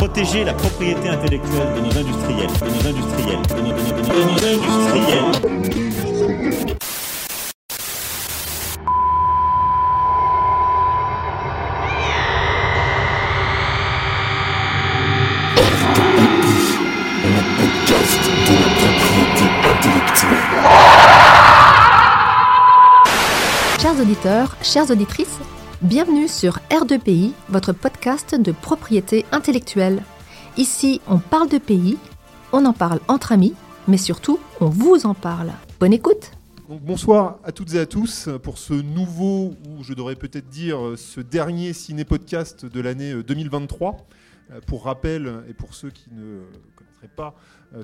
protéger la propriété intellectuelle de nos industriels, de nos industriels, de nos, industriels. Chers auditeurs, chères auditrices, bienvenue sur R2PI, votre podcast de propriété intellectuelle. Ici, on parle de pays, on en parle entre amis, mais surtout, on vous en parle. Bonne écoute bonsoir à toutes et à tous pour ce nouveau, ou je devrais peut-être dire ce dernier ciné-podcast de l'année euh, 2023. Euh, Pour rappel, et pour ceux qui ne connaîtraient pas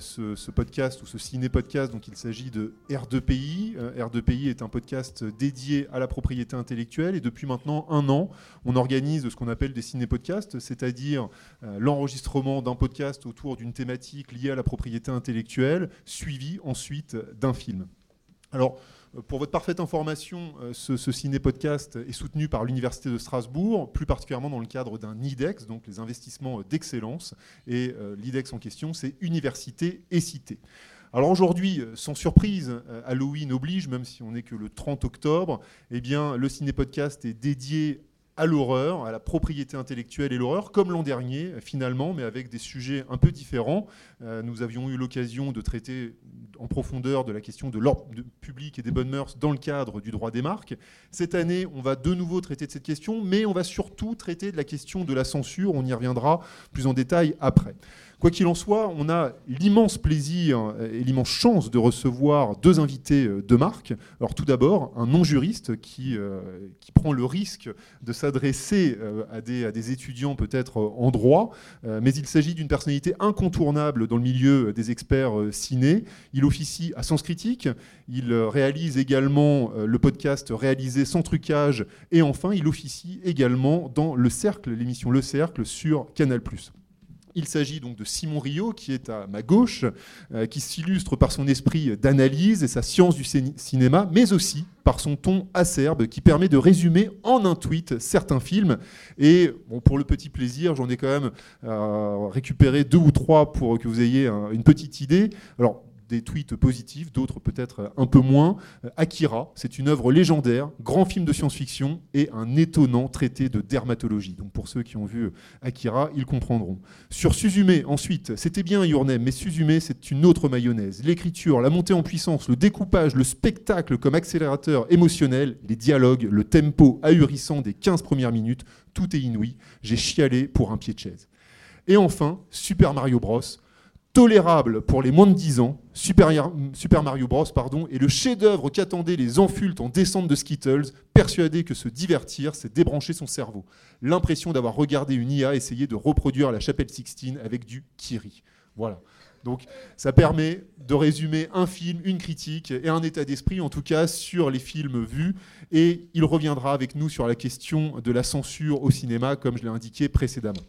ce, ce podcast ou ce ciné-podcast, donc il s'agit de R2PI. Euh, R2PI est un podcast dédié à la propriété intellectuelle et depuis maintenant un an, on organise ce qu'on appelle des ciné-podcasts, c'est-à-dire euh, l'enregistrement d'un podcast autour d'une thématique liée à la propriété intellectuelle, suivi ensuite d'un film. Alors, euh, pour votre parfaite information, euh, ce, ce ciné-podcast est soutenu par l'Université de Strasbourg, plus particulièrement dans le cadre d'un IDEX, donc les investissements euh, d'excellence. Et euh, l'IDEX en question, c'est Université et Cité. Alors aujourd'hui, euh, sans surprise, euh, Halloween oblige, même si on n'est que le 30 octobre, eh bien, le ciné-podcast est dédié à l'horreur, à la propriété intellectuelle et l'horreur, comme l'an dernier, finalement, mais avec des sujets un peu différents. Euh, nous avions eu l'occasion de traiter en profondeur de la question de l'ordre public et des bonnes mœurs dans le cadre du droit des marques. Cette année, on va de nouveau traiter de cette question, mais on va surtout traiter de la question de la censure. On y reviendra plus en détail après. Quoi qu'il en soit, on a l'immense plaisir et l'immense chance de recevoir deux invités euh, de marque. Alors tout d'abord, un non-juriste qui, euh, qui prend le risque de s'adresser euh, à, des, étudiants peut-être en droit, mais il s'agit d'une personnalité incontournable dans le milieu des experts ciné. Il officie à Sens Critique, il réalise également le podcast réalisé sans trucage, et enfin il officie également dans Le Cercle, l'émission Le Cercle sur Canal+. Il s'agit donc de Simon Rio, qui est à ma gauche, euh, qui s'illustre par son esprit d'analyse et sa science du cin- cinéma, mais aussi par son ton acerbe qui permet de résumer en un tweet certains films. Et pour le petit plaisir, j'en ai quand même euh, récupéré deux ou trois pour que vous ayez un- une petite idée. Alors, des tweets positifs, d'autres peut-être un peu moins. Euh, Akira, c'est une œuvre légendaire, grand film de science-fiction et un étonnant traité de dermatologie. Donc pour ceux qui ont vu Akira, ils comprendront. Sur Suzume, ensuite, c'était bien Your Name, mais Suzume, c'est une autre mayonnaise. L'écriture, la montée en puissance, le découpage, le spectacle comme accélérateur émotionnel, les dialogues, le tempo ahurissant des 15 premières minutes, tout est inouï. J'ai chialé pour un pied de chaise. Et enfin, Super Mario Bros. Tolérable pour les moins de 10 ans, Super, Mario Bros. Pardon, est le chef-d'œuvre qu'attendaient les enfultes en descente de Skittles, persuadés que se divertir, c'est débrancher son cerveau. L'impression d'avoir regardé une IA essayer de reproduire la chapelle Sixtine avec du Kiri. Voilà. Donc ça permet de résumer un film, une critique et un état d'esprit, en tout cas sur les films vus. Et il reviendra avec nous sur la question de la censure au cinéma, comme je l'ai indiqué précédemment.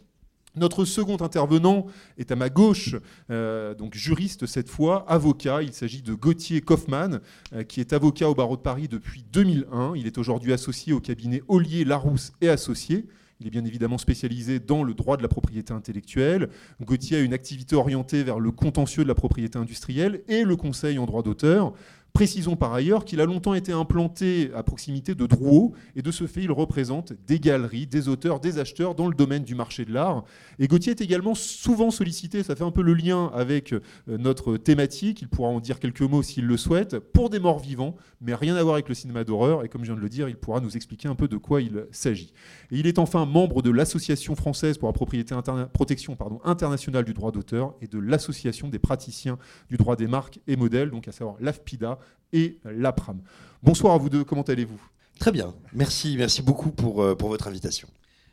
Notre second intervenant est à ma gauche, euh, donc juriste cette fois, avocat. Il s'agit de Gauthier Kaufmann, euh, qui est avocat au barreau de Paris depuis 2001. Il est aujourd'hui associé au cabinet Ollier, Larousse et Associés. Il est bien évidemment spécialisé dans le droit de la propriété intellectuelle. Gauthier a une activité orientée vers le contentieux de la propriété industrielle et le conseil en droit d'auteur. Précisons par ailleurs qu'il a longtemps été implanté à proximité de Drouot et de ce fait il représente des galeries, des auteurs, des acheteurs dans le domaine du marché de l'art. Et Gauthier est également souvent sollicité, ça fait un peu le lien avec euh, notre thématique, il pourra en dire quelques mots s'il le souhaite, pour des morts vivants, mais rien à voir avec le cinéma d'horreur et comme je viens de le dire, il pourra nous expliquer un peu de quoi il s'agit. Et il est enfin membre de l'Association française pour la propriété protection internationale du droit d'auteur et de l'Association des praticiens du droit des marques et modèles, donc à savoir l'AFPIDA et l'APRAM. Bonsoir à vous deux, comment allez-vous? Très bien, merci, merci beaucoup pour, euh, pour votre invitation.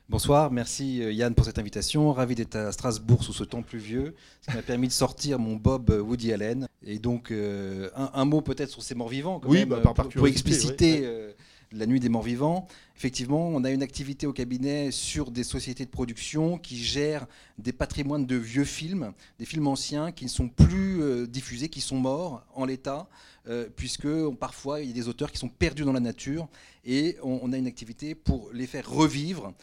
Bonsoir, merci euh, Yann pour cette invitation. Ravi d'être à Strasbourg sous ce temps pluvieux, ce qui m'a permis de sortir mon Bob euh, Woody Allen. Et donc, euh, un, un mot peut-être sur ces morts vivants, quand Oui, même, bah, par- par pour, expliciter ouais. euh, la nuit des morts vivants. Effectivement, on a une activité au cabinet sur des sociétés de production qui gèrent des patrimoines de vieux films, des films anciens qui ne sont plus euh, diffusés, qui sont morts en l'état, euh, puisque parfois il y a des auteurs qui sont perdus dans la nature et on, on a une activité pour les faire revivre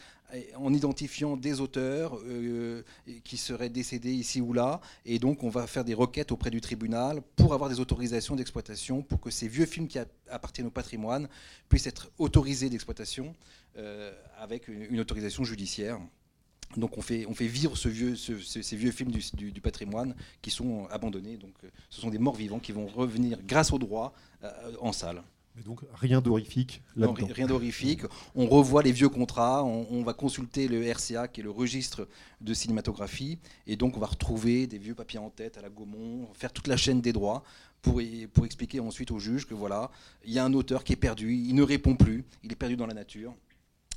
en identifiant des auteurs euh, qui seraient décédés ici ou là. Et donc, on va faire des requêtes auprès du tribunal pour avoir des autorisations d'exploitation, pour que ces vieux films qui appartiennent au patrimoine puissent être autorisés d'exploitation euh, avec une, autorisation judiciaire. Donc on fait, on fait vivre ce vieux, ces vieux films du, patrimoine qui sont abandonnés. Donc euh, ce sont des morts vivants qui vont revenir grâce au droit en salle. Mais donc rien d'horrifique là Rien d'horrifique. On revoit les vieux contrats, on, va consulter le RCA, qui est le registre de cinématographie, et donc on va retrouver des vieux papiers en tête à la Gaumont, faire toute la chaîne des droits pour, pour expliquer ensuite au juge que voilà, il y a un auteur qui est perdu, il ne répond plus, il est perdu dans la nature.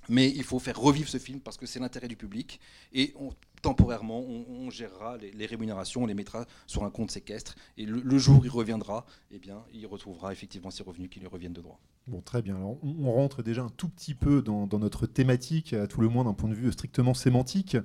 Mais il faut faire revivre ce film parce que c'est l'intérêt du public. Et temporairement, on, gérera les, rémunérations, on les mettra sur un compte séquestre. Et le, jour où il reviendra, eh bien, il retrouvera effectivement ses revenus qui lui reviennent de droit. Bon, très bien. Alors, on, rentre déjà un tout petit peu dans, notre thématique, à tout le moins d'un point de vue strictement sémantique.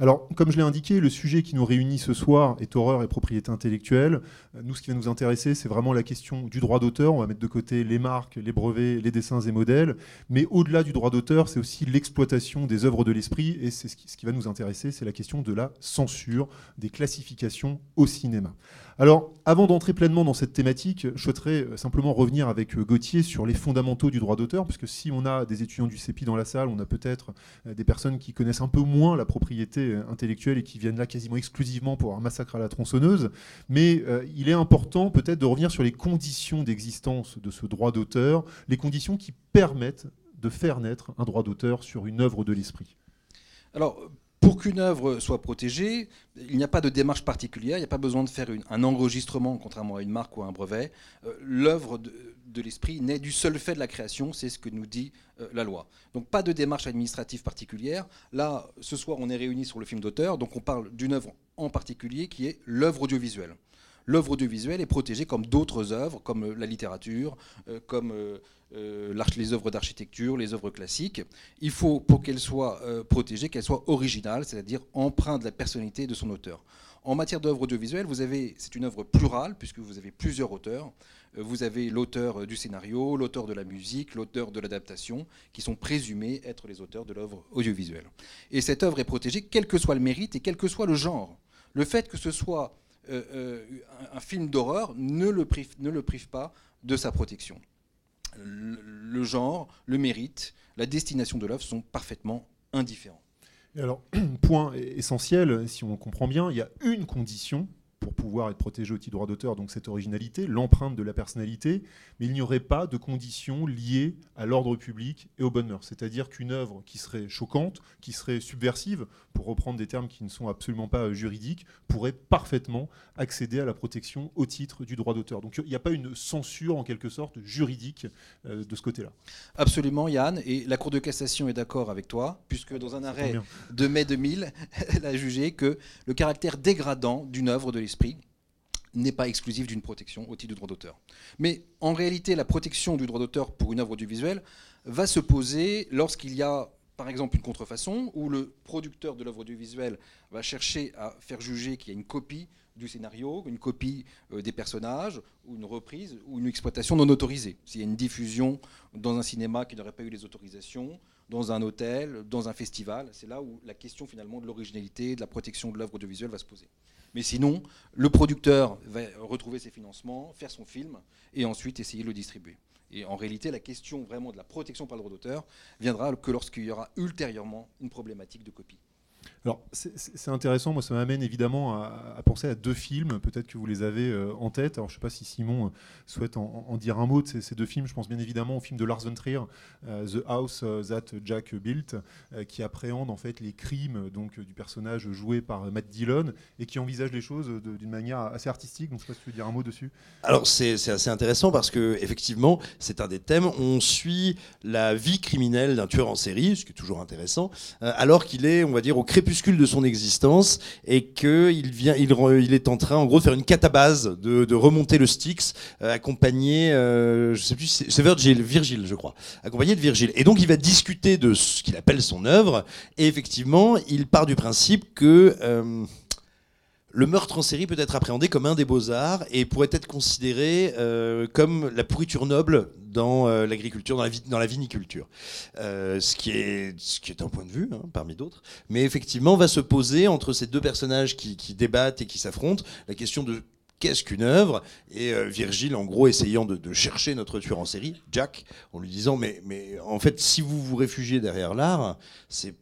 Alors, comme je l'ai indiqué, le sujet qui nous réunit ce soir est horreur et propriété intellectuelle. Nous, ce qui va nous intéresser, c'est vraiment la question du droit d'auteur. On va mettre de côté les marques, les brevets, les dessins et modèles. Mais au-delà du droit d'auteur, c'est aussi l'exploitation des œuvres de l'esprit. Et c'est ce qui va nous intéresser, c'est la question de la censure, des classifications au cinéma. Alors, avant d'entrer pleinement dans cette thématique, je souhaiterais euh, simplement revenir avec euh, Gauthier sur les fondamentaux du droit d'auteur, puisque si on a des étudiants du CEPI dans la salle, on a peut-être euh, des personnes qui connaissent un peu moins la propriété intellectuelle et qui viennent là quasiment exclusivement pour un massacre à la tronçonneuse. Mais il est important peut-être de revenir sur les conditions d'existence de ce droit d'auteur, les conditions qui permettent de faire naître un droit d'auteur sur une œuvre de l'esprit. Alors, pour qu'une œuvre soit protégée, il n'y a pas de démarche particulière, il n'y a pas besoin de faire un enregistrement, contrairement à une marque ou à un brevet. Euh, l'œuvre de, l'esprit naît du seul fait de la création, c'est ce que nous dit euh, la loi. Donc pas de démarche administrative particulière. Là, ce soir, on est réunis sur le film d'auteur, donc on parle d'une œuvre en particulier qui est l'œuvre audiovisuelle l'œuvre audiovisuelle est protégée comme d'autres œuvres, comme euh, la littérature, comme les œuvres d'architecture, les œuvres classiques. Il faut, pour qu'elle soit protégée, qu'elle soit originale, c'est-à-dire empreinte de la personnalité de son auteur. En matière d'œuvre audiovisuelle, vous avez, c'est une œuvre plurale, puisque vous avez plusieurs auteurs. Vous avez l'auteur du scénario, l'auteur de la musique, l'auteur de l'adaptation, qui sont présumés être les auteurs de l'œuvre audiovisuelle. Et cette œuvre est protégée, quel que soit le mérite et quel que soit le genre. Le fait que ce soit euh, euh, un film d'horreur ne le prive pas de sa protection. Le, genre, le mérite, la destination de l'œuvre sont parfaitement indifférents. alors, point essentiel, si on comprend bien, il y a une condition pour pouvoir être protégé au titre droit d'auteur, donc cette originalité, l'empreinte de la personnalité, mais il n'y aurait pas de conditions liées à l'ordre public et aux bonnes mœurs. C'est-à-dire qu'une œuvre qui serait choquante, qui serait subversive, pour reprendre des termes qui ne sont absolument pas juridiques, pourrait parfaitement accéder à la protection au titre du droit d'auteur. Donc il n'y a pas une censure en quelque sorte juridique euh, de ce côté-là. Absolument, Yann, et la Cour de cassation est d'accord avec toi, puisque dans un arrêt de mai 2000, elle a jugé que le caractère dégradant d'une œuvre de l'esprit n'est pas exclusif d'une protection au titre du droit d'auteur. Mais en réalité, la protection du droit d'auteur pour une œuvre audiovisuelle va se poser lorsqu'il y a, par exemple, une contrefaçon, où le producteur de l'œuvre audiovisuelle va chercher à faire juger qu'il y a une copie du scénario, une copie euh, des personnages, ou une reprise, ou une exploitation non autorisée. S'il y a une diffusion dans un cinéma qui n'aurait pas eu les autorisations, dans un hôtel, dans un festival, c'est là où la question finalement de l'originalité, de la protection de l'œuvre audiovisuelle va se poser. Mais sinon, le producteur va retrouver ses financements, faire son film et ensuite essayer de le distribuer. Et en réalité, la question vraiment de la protection par le droit d'auteur viendra que lorsqu'il y aura ultérieurement une problématique de copie. Alors, c'est intéressant. Moi, ça m'amène évidemment à, penser à deux films. Peut-être que vous les avez euh, en tête. Alors, je ne sais pas si Simon euh, souhaite en, dire un mot de ces, deux films. Je pense bien évidemment au film de Lars von Trier, euh, The House That Jack Built, qui appréhende en fait les crimes donc du personnage joué par Matt Dillon et qui envisage les choses d'une manière assez artistique. Donc, je ne sais pas si tu veux dire un mot dessus. Alors, c'est assez intéressant parce que effectivement, c'est un des thèmes. On suit la vie criminelle d'un tueur en série, ce qui est toujours intéressant, alors qu'il est, on va dire, au crépuscule de son existence et qu'il vient, il, est en train, en gros, de faire une catabase, de, remonter le Styx, euh, accompagné, euh, je sais plus, je crois, accompagné de Virgile. Et donc, il va discuter de ce qu'il appelle son œuvre. Et effectivement, il part du principe que euh, le meurtre en série peut être appréhendé comme un des beaux-arts et pourrait être considéré comme la pourriture noble dans euh, l'agriculture, dans la, viniculture. Euh, ce, qui est, ce qui est un point de vue, hein, parmi d'autres. Mais effectivement, va se poser entre ces deux personnages qui débattent et qui s'affrontent la question de qu'est-ce qu'une œuvre Et euh, Virgile, en gros, essayant de, chercher notre tueur en série, Jack, en lui disant mais, mais en fait, si vous vous réfugiez derrière l'art, c'est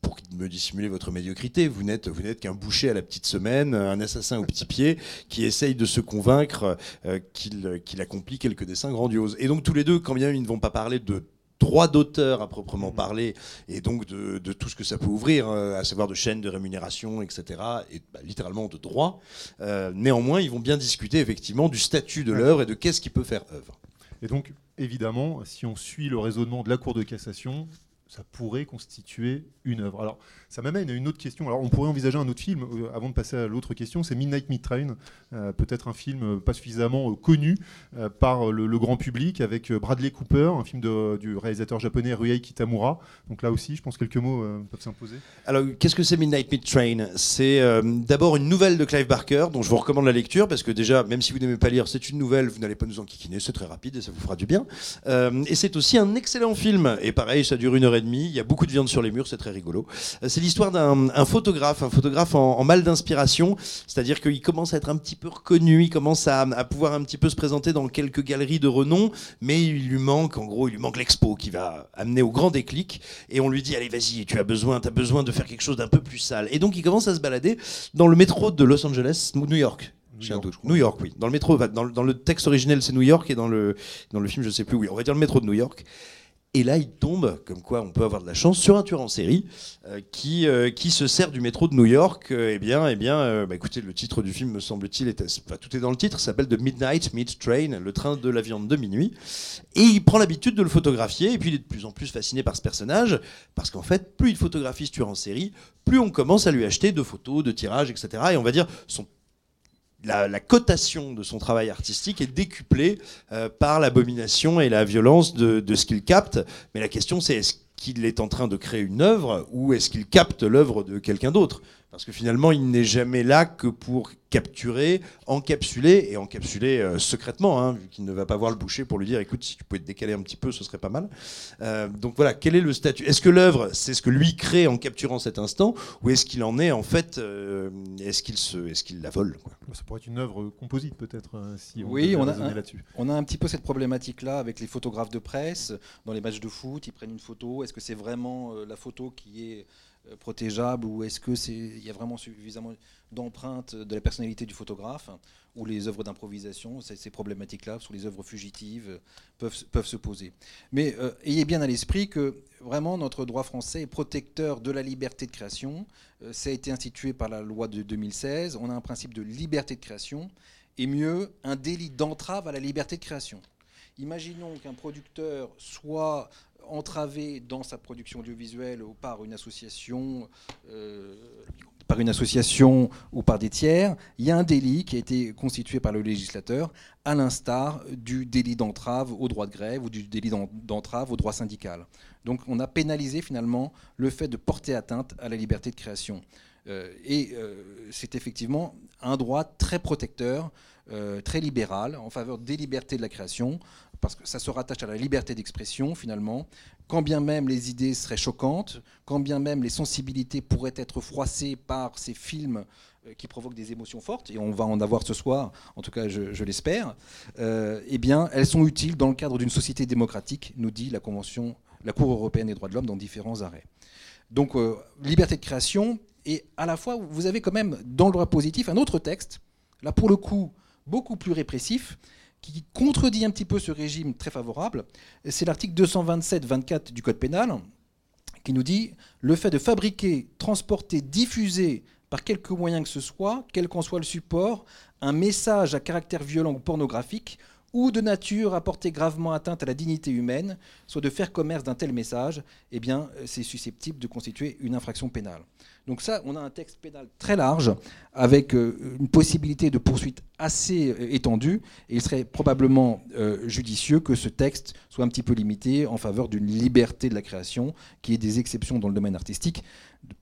pour me dissimuler votre médiocrité. Vous n'êtes vous n'êtes qu'un boucher à la petite semaine, un assassin au petit pied qui essaye de se convaincre euh, qu'il accomplit quelques dessins grandioses. Et donc tous les deux, quand bien ils ne vont pas parler de droit d'auteur à proprement parler, et donc de, de tout ce que ça peut ouvrir, euh, à savoir de chaînes de rémunération, etc., et bah, littéralement de droit. Euh, néanmoins, ils vont bien discuter effectivement du statut de l'œuvre et de qu'est-ce qui peut faire œuvre. Et donc, évidemment, si on suit le raisonnement de la Cour de cassation, ça pourrait constituer une œuvre. Alors, ça m'amène à une autre question. Alors, on pourrait envisager un autre film euh, avant de passer à l'autre question. C'est Midnight Meat Train, euh, peut-être un film euh, pas suffisamment connu par le, grand public, avec Bradley Cooper, un film du réalisateur japonais Ryuhei Kitamura. Donc là aussi, je pense que quelques mots peuvent s'imposer. Alors, qu'est-ce que c'est Midnight Meat Train? C'est d'abord une nouvelle de Clive Barker, dont je vous recommande la lecture, parce que déjà, même si vous n'aimez pas lire, c'est une nouvelle, vous n'allez pas nous enquiquiner, c'est très rapide et ça vous fera du bien. Et c'est aussi un excellent film, et pareil, ça dure une heure et demie, il y a beaucoup de viande sur les murs, c'est très rigolo. Euh, c'est l'histoire d'un un photographe, un photographe en, en mal d'inspiration, c'est-à-dire qu'il commence à être un petit peu reconnu, il commence à, à pouvoir un petit peu se présenter dans quelques galeries de renom, mais il lui manque, en gros, il lui manque l'expo qui va amener au grand déclic et on lui dit allez vas-y tu as besoin t'as besoin de faire quelque chose d'un peu plus sale et donc il commence à se balader dans le métro de Los Angeles New York New York. New York, oui. Dans le métro, dans le, texte originel, c'est New York, et dans le, dans le film, je sais plus où. On va dire le métro de New York. Et là, il tombe, comme quoi on peut avoir de la chance, sur un tueur en série euh, qui, euh, qui se sert du métro de New York. Euh, eh bien, eh bien bah, écoutez, le titre du film, me semble-t-il, est, tout est dans le titre, s'appelle The Midnight Meat Train, le train de la viande de minuit. Et il prend l'habitude de le photographier, et puis il est de plus en plus fasciné par ce personnage, parce qu'en fait, plus il photographie ce tueur en série, plus on commence à lui acheter de photos, de tirages, etc. Et on va dire, son la, la cotation de son travail artistique est décuplée euh, par l'abomination et la violence de, de ce qu'il capte. Mais la question, c'est est-ce qu'il est en train de créer une œuvre ou est-ce qu'il capte l'œuvre de quelqu'un d'autre? Parce que finalement, il n'est jamais là que pour capturer, encapsuler et encapsuler euh, secrètement, hein, vu qu'il ne va pas voir le boucher pour lui dire écoute, si tu pouvais te décaler un petit peu, ce serait pas mal. Euh, donc voilà, quel est le statut? Est-ce que l'œuvre, c'est ce que lui crée en capturant cet instant ou est-ce qu'il en est en fait euh, Est-ce qu'il est-ce qu'il la vole quoi? Ça pourrait être une œuvre composite, peut-être, euh, si on Oui, on a un- là-dessus. On a un petit peu cette problématique-là avec les photographes de presse. Dans les matchs de foot, ils prennent une photo. Est-ce que c'est vraiment euh, la photo qui est protégeable ou est-ce que c'est il y a vraiment suffisamment d'empreintes de la personnalité du photographe ou les œuvres d'improvisation Ces, problématiques-là sur les œuvres fugitives euh, peuvent, peuvent se poser. Mais euh, ayez bien à l'esprit que vraiment notre droit français est protecteur de la liberté de création. Euh, ça a été institué par la loi de 2016. On a un principe de liberté de création et mieux, un délit d'entrave à la liberté de création. Imaginons qu'un producteur soit entravé dans sa production audiovisuelle ou par une association, euh, par une association ou par des tiers, il y a un délit qui a été constitué par le législateur, à l'instar du délit d'entrave au droit de grève ou du délit d'en- d'entrave au droit syndical. Donc on a pénalisé finalement le fait de porter atteinte à la liberté de création. Euh, et euh, c'est effectivement un droit très protecteur, très libéral, en faveur des libertés de la création, parce que ça se rattache à la liberté d'expression finalement. Quand bien même les idées seraient choquantes, quand bien même les sensibilités pourraient être froissées par ces films euh, qui provoquent des émotions fortes, et on va en avoir ce soir, en tout cas je, l'espère, euh, eh bien elles sont utiles dans le cadre d'une société démocratique, nous dit la Convention, la Cour européenne des droits de l'homme dans différents arrêts. Donc euh, liberté de création, et à la fois vous avez quand même dans le droit positif un autre texte, là pour le coup beaucoup plus répressif, qui contredit un petit peu ce régime très favorable. C'est l'article 227-24 du Code pénal qui nous dit le fait de fabriquer, transporter, diffuser par quelque moyen que ce soit, quel qu'en soit le support, un message à caractère violent ou pornographique ou de nature à porter gravement atteinte à la dignité humaine, soit de faire commerce d'un tel message, eh bien, c'est susceptible de constituer une infraction pénale. Donc ça, on a un texte pénal très large, avec euh, une possibilité de poursuite assez euh, étendue, et il serait probablement euh, judicieux que ce texte soit un petit peu limité en faveur d'une liberté de la création, qui est des exceptions dans le domaine artistique,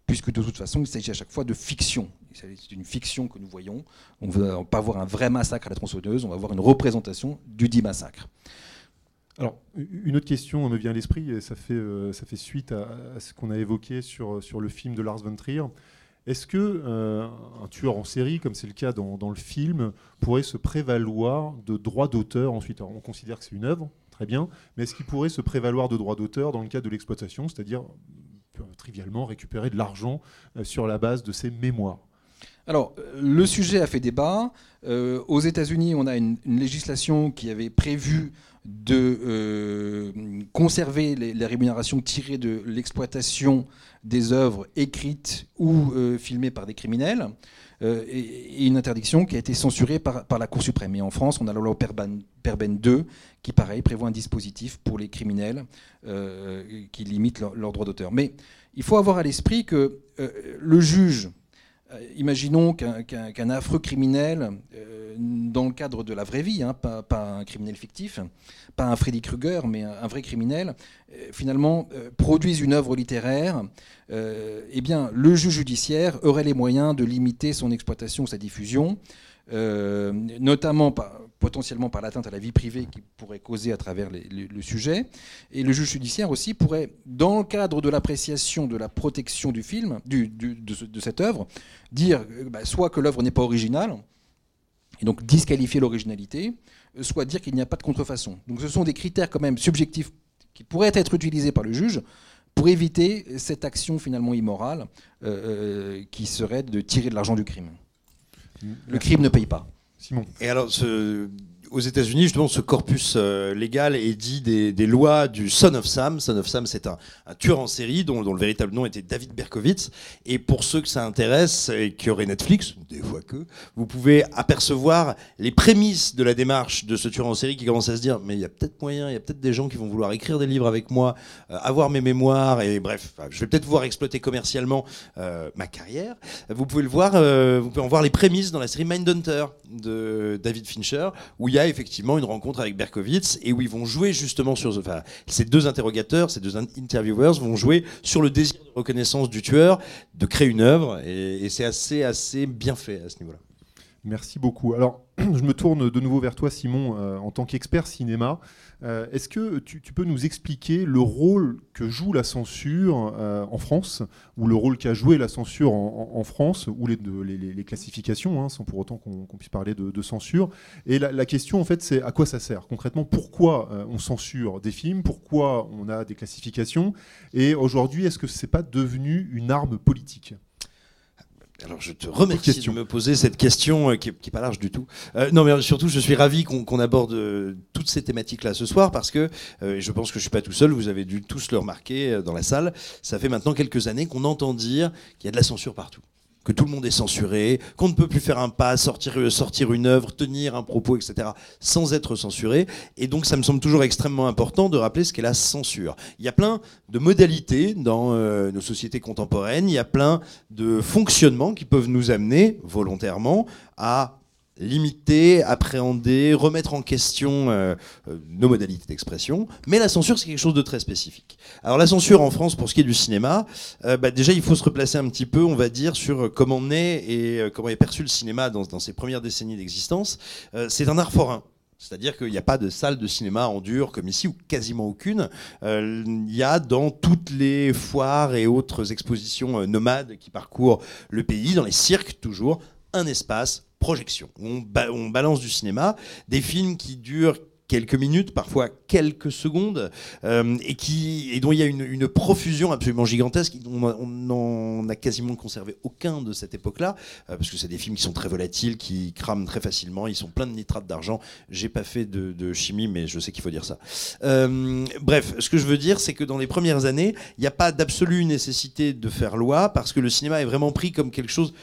puisque de toute façon, il s'agit à chaque fois de fiction. C'est une fiction que nous voyons. On ne va pas voir un vrai massacre à la tronçonneuse, on va voir une représentation du dit massacre. Alors, une autre question me vient à l'esprit, et ça fait, euh, ça fait suite à, ce qu'on a évoqué sur, sur le film de Lars von Trier. Est-ce que euh, un tueur en série, comme c'est le cas dans, dans le film, pourrait se prévaloir de droits d'auteur ensuite? On considère que c'est une œuvre, très bien, mais est-ce qu'il pourrait se prévaloir de droits d'auteur dans le cas de l'exploitation, c'est-à-dire euh, trivialement récupérer de l'argent sur la base de ses mémoires? Alors, euh, le sujet a fait débat. Euh, aux États-Unis, on a une, législation qui avait prévu de euh, conserver les, les rémunérations tirées de l'exploitation des œuvres écrites ou filmées par des criminels, et, une interdiction qui a été censurée par, la Cour suprême. Et en France, on a la loi Perben, Perben 2 qui, pareil, prévoit un dispositif pour les criminels qui limite leur, leur droit d'auteur. Mais il faut avoir à l'esprit que le juge imaginons qu'un affreux criminel, euh, dans le cadre de la vraie vie, hein, pas, un criminel fictif, pas un Freddy Krueger, mais un, vrai criminel, euh, finalement euh, produise une œuvre littéraire, euh, eh bien, le juge judiciaire aurait les moyens de limiter son exploitation, sa diffusion, euh, notamment potentiellement par l'atteinte à la vie privée qu'il pourrait causer à travers le- sujet. Et le juge judiciaire aussi pourrait, dans le cadre de l'appréciation de la protection du film, de, ce- de cette œuvre, dire euh, bah, soit que l'œuvre n'est pas originale, et donc disqualifier l'originalité, euh, soit dire qu'il n'y a pas de contrefaçon. Donc ce sont des critères quand même subjectifs qui pourraient être utilisés par le juge pour éviter cette action finalement immorale qui serait de tirer de l'argent du crime. Le crime ne paye pas. Simon. Et alors, ce- aux États-Unis, justement, ce corpus euh, légal est dit des, lois du Son of Sam. Son of Sam, c'est un, tueur en série dont, le véritable nom était David Berkowitz. Et pour ceux que ça intéresse et qui auraient Netflix, des fois que, vous pouvez apercevoir les prémices de la démarche de ce tueur en série qui commence à se dire mais il y a peut-être moyen, il y a peut-être des gens qui vont vouloir écrire des livres avec moi, euh, avoir mes mémoires et bref, je vais peut-être pouvoir exploiter commercialement euh, ma carrière. Vous pouvez le voir, vous pouvez en voir les prémices dans la série Mindhunter de David Fincher, où il y a effectivement une rencontre avec Berkowitz et où ils vont jouer justement sur, ces deux interrogateurs, ces deux in- interviewers vont jouer sur le désir de reconnaissance du tueur, de créer une œuvre, et, et c'est assez, assez bien fait à ce niveau-là. Merci beaucoup. Alors, je me tourne de nouveau vers toi, Simon, euh, en tant qu'expert cinéma. Euh, Est-ce que tu, peux nous expliquer le rôle que joue la censure euh, en France, ou le rôle qu'a joué la censure en, France, ou les, classifications, hein, sans pour autant qu'on puisse parler de, censure. Et la, question, en fait, c'est à quoi ça sert concrètement Pourquoi euh, on censure des films Pourquoi on a des classifications Et aujourd'hui, est-ce que c'est pas devenu une arme politique? Alors je te remercie question. de me poser cette question euh, qui, est, qui est pas large du tout. Euh, non mais surtout je suis ravi qu'on aborde euh, toutes ces thématiques-là ce soir parce que euh, je pense que je suis pas tout seul. Vous avez dû tous le remarquer euh, dans la salle. Ça fait maintenant quelques années qu'on entend dire qu'il y a de la censure partout. Que tout le monde est censuré, qu'on ne peut plus faire un pas, sortir, euh, une œuvre, tenir un propos, etc., sans être censuré. Et donc, ça me semble toujours extrêmement important de rappeler ce qu'est la censure. Il y a plein de modalités dans euh, nos sociétés contemporaines, il y a plein de fonctionnements qui peuvent nous amener volontairement à limiter, appréhender, remettre en question euh, euh, nos modalités d'expression. Mais la censure, c'est quelque chose de très spécifique. Alors la censure en France, pour ce qui est du cinéma, euh, bah, déjà il faut se replacer un petit peu, on va dire, sur comment naît et comment est perçu le cinéma dans, ses premières décennies d'existence. C'est un art forain. C'est-à-dire qu'il n'y a pas de salle de cinéma en dur comme ici, ou quasiment aucune. Il y a dans toutes les foires et autres expositions nomades qui parcourent le pays, dans les cirques toujours, un espace projection. On, ba- on balance du cinéma, des films qui durent quelques minutes, parfois quelques secondes, euh, et, qui, et dont il y a une, profusion absolument gigantesque. On n'en a quasiment conservé aucun de cette époque-là, euh, parce que c'est des films qui sont très volatiles, qui crament très facilement, ils sont pleins de nitrate d'argent. J'ai pas fait de, chimie, mais je sais qu'il faut dire ça. Euh, bref, ce que je veux dire, c'est que dans les premières années, il n'y a pas d'absolue nécessité de faire loi, parce que le cinéma est vraiment pris comme quelque chose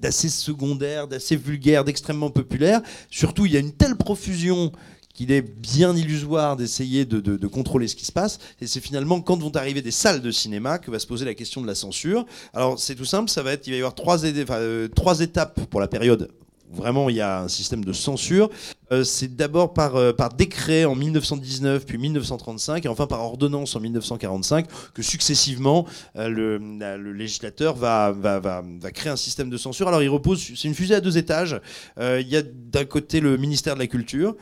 d'assez secondaire, d'assez vulgaire, d'extrêmement populaire. Surtout, il y a une telle profusion qu'il est bien illusoire d'essayer de, de- de contrôler ce qui se passe. Et c'est finalement quand vont arriver des salles de cinéma que va se poser la question de la censure. Alors c'est tout simple, ça va être, il va y avoir trois, euh, trois étapes pour la période vraiment il y a un système de censure. Euh, c'est d'abord par, euh, par décret en 1919, puis 1935, et enfin par ordonnance en 1945, que successivement euh, le, la- le législateur va, va, créer un système de censure. Alors il repose, c'est une fusée à deux étages. Euh, il y a d'un côté le ministère de la Culture,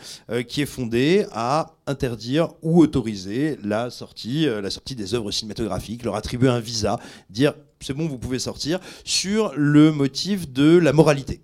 qui est fondé à interdire ou autoriser la sortie, la sortie des œuvres cinématographiques, leur attribuer un visa, dire c'est bon, vous pouvez sortir, sur le motif de la moralité.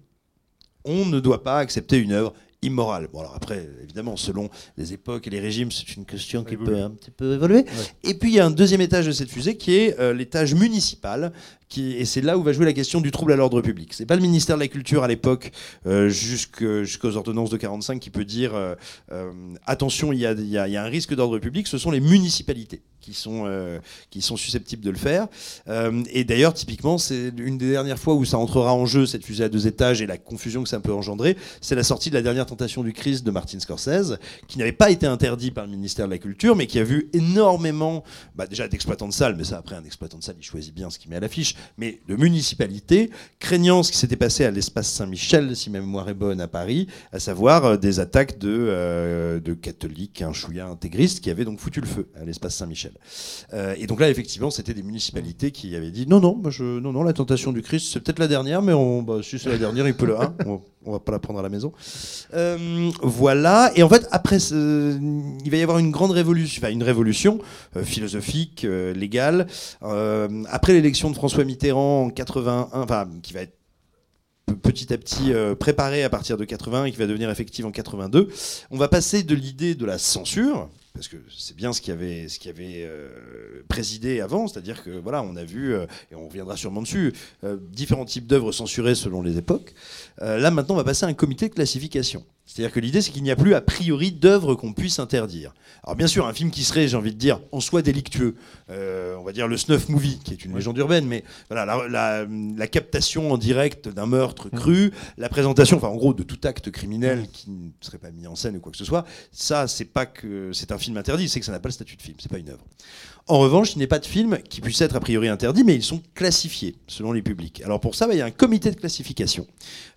On ne doit pas accepter une œuvre immorale. Bon, alors après, évidemment, selon les époques et les régimes, c'est une question qui peut un petit peu évoluer. Et puis, il y a un deuxième étage de cette fusée qui est euh, l'étage municipal. Qui, et c'est là où va jouer la question du trouble à l'ordre public. C'est pas le ministère de la Culture à l'époque, euh, jusque- jusqu'aux ordonnances de 45, qui peut dire euh, euh, attention, il y y a- il y a un risque d'ordre public. Ce sont les municipalités qui sont, euh, qui sont susceptibles de le faire. Euh, et d'ailleurs, typiquement, c'est une des dernières fois où ça entrera en jeu, cette fusée à deux étages et la confusion que ça peut engendrer. C'est la sortie de la dernière tentation du Christ de Martin Scorsese, qui n'avait pas été interdit par le ministère de la Culture, mais qui a vu énormément, bah, déjà d'exploitants de salles, mais ça après, un exploitant de salle, il choisit bien ce qu'il met à l'affiche, mais de municipalités, craignant ce qui s'était passé à l'espace Saint-Michel, si ma mémoire est bonne, à Paris, à savoir euh, des attaques de, de catholiques, un chouïa intégristes, qui avaient donc foutu le feu à l'espace Saint-Michel. Euh, et donc là, effectivement, c'était des municipalités qui avaient dit non, non, moi, je, non, non, la tentation du Christ, c'est peut-être la dernière, mais on, bah, si c'est la dernière, il peut le. hein, on, on va pas la prendre à la maison. Euh, voilà. Et en fait, après, il va y avoir une grande révolution, enfin une révolution euh, philosophique, légale. Après l'élection de François Mitterrand en 81, enfin, qui va être pe- petit à petit préparée à partir de 81 et qui va devenir effective en 82, on va passer de l'idée de la censure, parce que c'est bien ce qui avait, euh, présidé avant, c'est-à-dire que voilà, on a vu, euh, et on reviendra sûrement dessus, euh, différents types d'œuvres censurées selon les époques. Là maintenant, on va passer à un comité de classification. C'est-à-dire que l'idée, c'est qu'il n'y a plus a priori d'œuvres qu'on puisse interdire. Alors bien sûr, un film qui serait, j'ai envie de dire, en soi délictueux, euh, on va dire le snuff movie, qui est une légende urbaine, mais voilà, la, la- la captation en direct d'un meurtre cru, la présentation, enfin en gros, de tout acte criminel qui ne serait pas mis en scène ou quoi que ce soit, ça, c'est pas que c'est un film interdit, c'est que ça n'a pas le statut de film, c'est pas une œuvre. En revanche, il n'est pas de film qui puisse être a priori interdit, mais ils sont classifiés selon les publics. Alors pour ça, bah, il y a un comité de classification.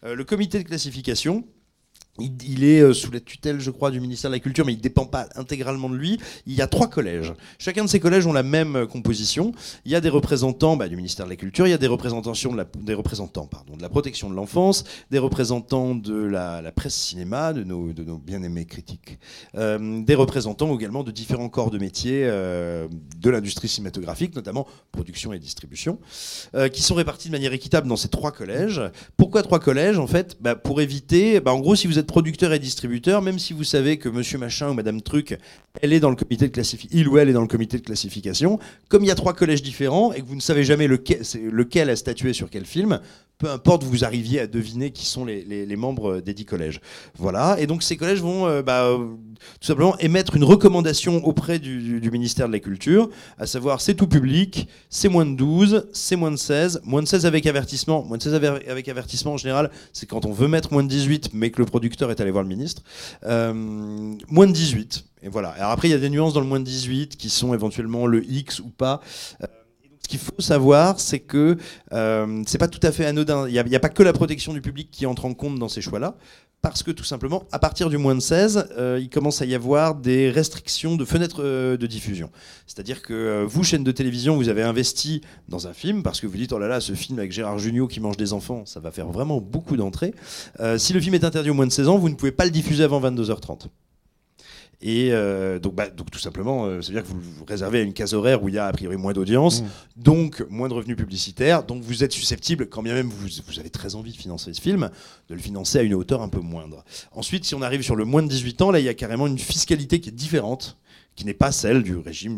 Euh, le comité de classification, il, est euh, sous la tutelle, je crois, du ministère de la Culture, mais il ne dépend pas intégralement de lui. Il y a trois collèges. Chacun de ces collèges ont la même euh, composition. Il y a des représentants bah, du ministère de la Culture, il y a des, représentations des représentants de la protection de l'enfance, des représentants de la, presse cinéma, de nos, bien-aimés critiques, euh, des représentants également de différents corps de métier de l'industrie cinématographique, notamment production et distribution, qui sont répartis de manière équitable dans ces trois collèges. Pourquoi trois collèges En fait, bah, pour éviter, bah, en gros, si vous êtes producteur et distributeur, même si vous savez que Monsieur Machin ou Madame Truc, elle est dans le comité de classification, il ou elle est dans le comité de classification, comme il y a trois collèges différents et que vous ne savez jamais lequel, a statué sur quel film, peu importe, vous arriviez à deviner qui sont les, membres des dix collèges. Voilà. Et donc ces collèges vont euh, bah, tout simplement émettre une recommandation auprès du, ministère de la Culture, à savoir c'est tout public, c'est moins de 12, c'est moins de 16, moins de 16 avec avertissement. Moins de 16 avec, avertissement en général, c'est quand on veut mettre moins de 18, mais que le producteur est allé voir le ministre. Euh, moins de 18. Et voilà. Alors après, il y a des nuances dans le moins de 18 qui sont éventuellement le X ou pas. Euh, ce qu'il faut savoir, c'est que euh, c'est pas tout à fait anodin. Il n'y a pas que la protection du public qui entre en compte dans ces choix-là. Parce que tout simplement, à partir du moins de 16, euh, il commence à y avoir des restrictions de fenêtres euh, de diffusion. C'est-à-dire que euh, vous, chaîne de télévision, vous avez investi dans un film parce que vous dites oh là là, ce film avec Gérard Jugnot qui mange des enfants, ça va faire vraiment beaucoup d'entrées. Si le film est interdit au moins de 16 ans, vous ne pouvez pas le diffuser avant 22h30. Et euh, donc, bah, donc tout simplement, euh, ça veut dire que vous vous réservez à une case horaire où il y a a priori moins d'audience, Mmh. donc moins de revenus publicitaires, donc vous êtes susceptible, quand bien même vous, vous avez très envie de financer ce film, de le financer à une hauteur un peu moindre. Ensuite, si on arrive sur le moins de 18 ans, là il y a carrément une fiscalité qui est différente, qui n'est pas celle du régime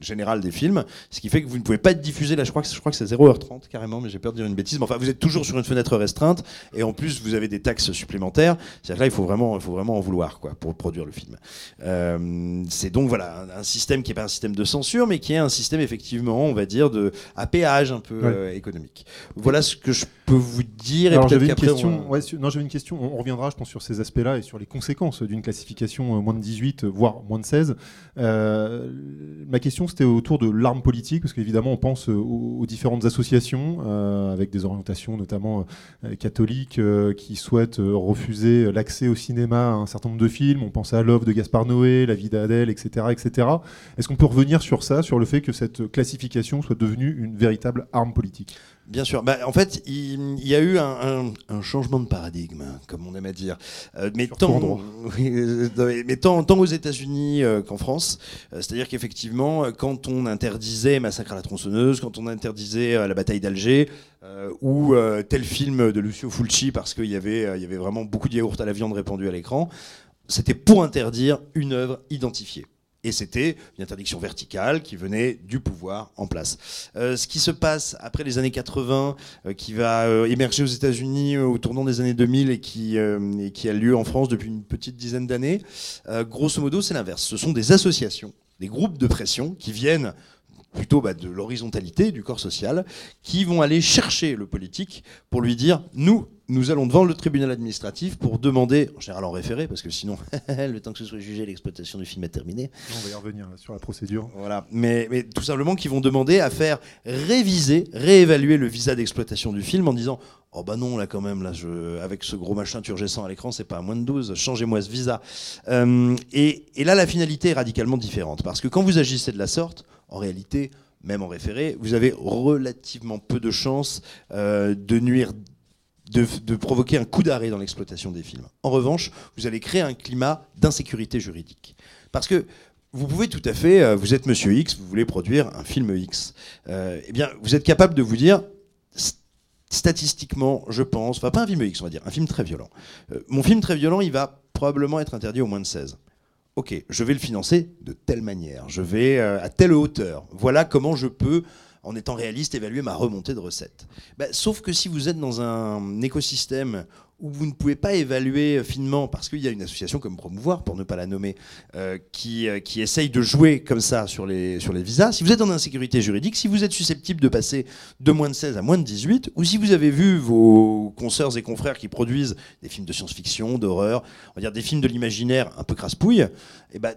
général des films, ce qui fait que vous ne pouvez pas être diffusé, là je crois que, je crois que c'est 0h30 carrément, mais j'ai peur de dire une bêtise, mais enfin vous êtes toujours sur une fenêtre restreinte, et en plus vous avez des taxes supplémentaires, c'est-à-dire que là il faut vraiment, il faut vraiment en vouloir quoi, pour produire le film. Euh, c'est donc voilà un, un système qui n'est pas un système de censure, mais qui est un système effectivement, on va dire, de, à péage un peu Ouais. euh, économique. Voilà ce que je peux vous dire, et Alors peut-être j'avais une question. on- ouais, sur- non, j'avais une question. On, on reviendra, je pense, sur ces aspects-là et sur les conséquences d'une classification euh, moins de 18, euh, voire moins de 16. Euh, ma question, c'était autour de l'arme politique, parce qu'évidemment, on pense euh, aux, différentes associations euh, avec des orientations notamment euh, catholiques qui souhaitent refuser l'accès au cinéma à un certain nombre de films. On pense à Love de Gaspard Noé, La vie d'Adèle, etc., etc. Est-ce qu'on peut revenir sur ça, sur le fait que cette classification soit devenue une véritable arme politique? Bien sûr. Bah, en fait, il, il y a eu un, un- un changement de paradigme, comme on aime à dire. Euh, mais tant, euh, mais- tant, tant aux États-Unis euh, qu'en France. Euh, C'est-à-dire qu'effectivement, quand on interdisait Massacre à la tronçonneuse, quand on interdisait la bataille d'Alger, euh, ou tel film de Lucio Fulci, parce qu'il y, avait, il y avait vraiment beaucoup de yaourt à la viande répandu à l'écran, c'était pour interdire une œuvre identifiée. Et c'était une interdiction verticale qui venait du pouvoir en place. Euh, ce qui se passe après les années 80, euh, qui va euh, émerger aux États-Unis au tournant des années 2000 et qui, a lieu en France depuis une petite dizaine d'années, grosso modo, c'est l'inverse. Ce sont des associations, des groupes de pression qui viennent plutôt bah, de l'horizontalité du corps social, qui vont aller chercher le politique pour lui dire nous, nous allons devant le tribunal administratif pour demander, en général en référé, parce que sinon, le temps que ce soit jugé, l'exploitation du film est terminée. On va y revenir sur la procédure. Voilà, mais, mais tout simplement qu'ils vont demander à faire réviser, réévaluer le visa d'exploitation du film en disant Oh bah non, là quand même, là, je, avec ce gros machin turgescent à l'écran, c'est pas à moins de 12, changez-moi ce visa. Euh, et, et là, la finalité est radicalement différente, parce que quand vous agissez de la sorte, en réalité, même en référé, vous avez relativement peu de chances euh, de nuire de, provoquer un coup d'arrêt dans l'exploitation des films. En revanche, vous allez créer un climat d'insécurité juridique. Parce que vous pouvez tout à fait, euh, vous êtes Monsieur X, vous voulez produire un film X. Euh, eh bien, vous êtes capable de vous dire, st- statistiquement, je pense, enfin pas un film X, on va dire, un film très violent. Mon film très violent, il va probablement être interdit au moins de 16. Ok, je vais le financer de telle manière, je vais euh, à telle hauteur. Voilà comment je peux, en étant réaliste, évaluer ma remontée de recettes. Bah, sauf que si vous êtes dans un écosystème où vous ne pouvez pas évaluer finement, parce qu'il y a une association comme Promouvoir, pour ne pas la nommer, euh, qui, euh, qui essaye de jouer comme ça sur les, sur les visas, si vous êtes en insécurité juridique, si vous êtes susceptible de passer de moins de 16 à moins de 18, ou si vous avez vu vos consoeurs et confrères qui produisent des films de science-fiction, d'horreur, on va dire des films de l'imaginaire un peu crasse-pouille, et ben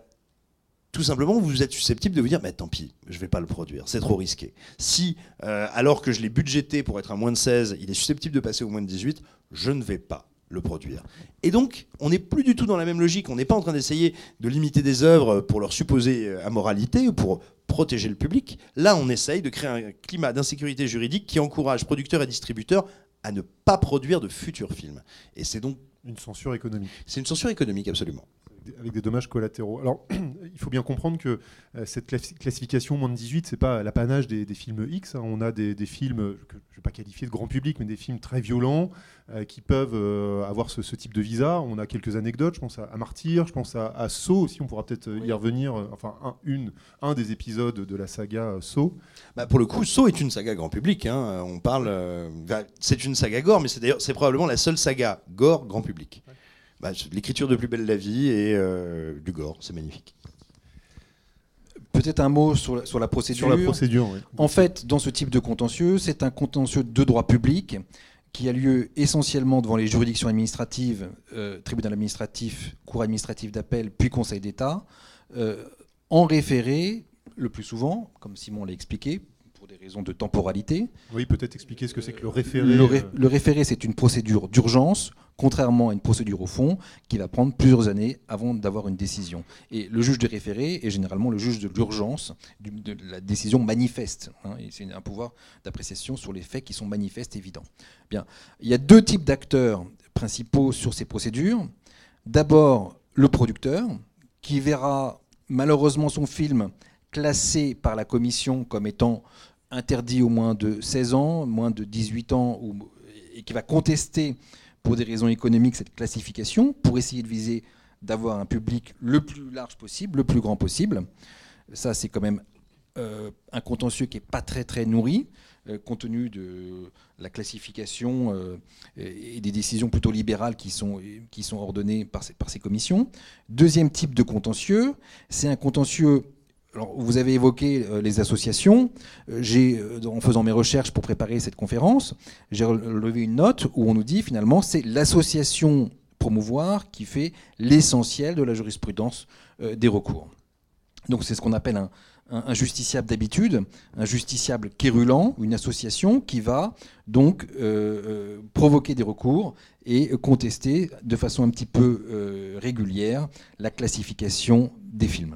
tout simplement, vous êtes susceptible de vous dire, mais tant pis, je vais pas le produire, c'est trop risqué. Si, euh, alors que je l'ai budgété pour être à moins de 16, il est susceptible de passer au moins de 18, je ne vais pas le produire. Et donc, on n'est plus du tout dans la même logique. On n'est pas en train d'essayer de limiter des œuvres pour leur supposer euh, amoralité ou pour protéger le public. Là, on essaye de créer un climat d'insécurité juridique qui encourage producteurs et distributeurs à ne pas produire de futurs films. Et c'est donc Une censure économique. c'est une censure économique absolument. Avec des dommages collatéraux. Alors, il faut bien comprendre que euh, cette classi- classification moins de 18, c'est pas l'apanage des, des films X. hein. On a des, des films euh, que je ne vais pas qualifier de grand public, mais des films très violents euh, qui peuvent euh, avoir ce, ce type de visa. On a quelques anecdotes. Je pense à, à Martyr, je pense à, à Saw aussi. On pourra peut-être y revenir. enfin, un, une, un des épisodes de la saga Saw. Bah, pour le coup, Saw est une saga grand public. hein. On parle, bah, c'est une saga gore, mais c'est d'ailleurs, c'est probablement la seule saga gore grand public. Bah, L'écriture de Plus belle la vie et euh, du gore, c'est magnifique. Peut-être un mot sur la, sur la procédure. Sur la procédure, oui. En fait, dans ce type de contentieux, c'est un contentieux de droit public qui a lieu essentiellement devant les juridictions administratives, euh, tribunal administratif, cour administrative d'appel, puis conseil d'État, euh, en référé, le plus souvent, comme Simon l'a expliqué, des raisons de temporalité. Oui, peut-être expliquer ce que c'est que le référé. Le, ré- euh, le référé, c'est une procédure d'urgence, contrairement à une procédure au fond, qui va prendre plusieurs années avant d'avoir une décision. Et le juge de référé est généralement le juge de l'urgence, de la décision manifeste. hein, et c'est un pouvoir d'appréciation sur les faits qui sont manifestes, évidents. Bien. Il y a deux types d'acteurs principaux sur ces procédures. D'abord, le producteur, qui verra malheureusement son film classé par la commission comme étant interdit au moins de 16 ans, moins de 18 ans, et qui va contester pour des raisons économiques cette classification, pour essayer de viser d'avoir un public le plus large possible, le plus grand possible. Ça, c'est quand même euh, un contentieux qui n'est pas très très nourri, euh, compte tenu de la classification euh, et des décisions plutôt libérales qui sont, qui sont ordonnées par ces, par ces commissions. Deuxième type de contentieux, c'est un contentieux alors, vous avez évoqué euh, les associations. Euh, euh, en faisant mes recherches pour préparer cette conférence, j'ai relevé une note où on nous dit finalement c'est l'association promouvoir qui fait l'essentiel de la jurisprudence des recours. Donc c'est ce qu'on appelle un, un, justiciable d'habitude, un justiciable quérulant, une association qui va donc provoquer des recours et contester de façon un petit peu régulière la classification des films.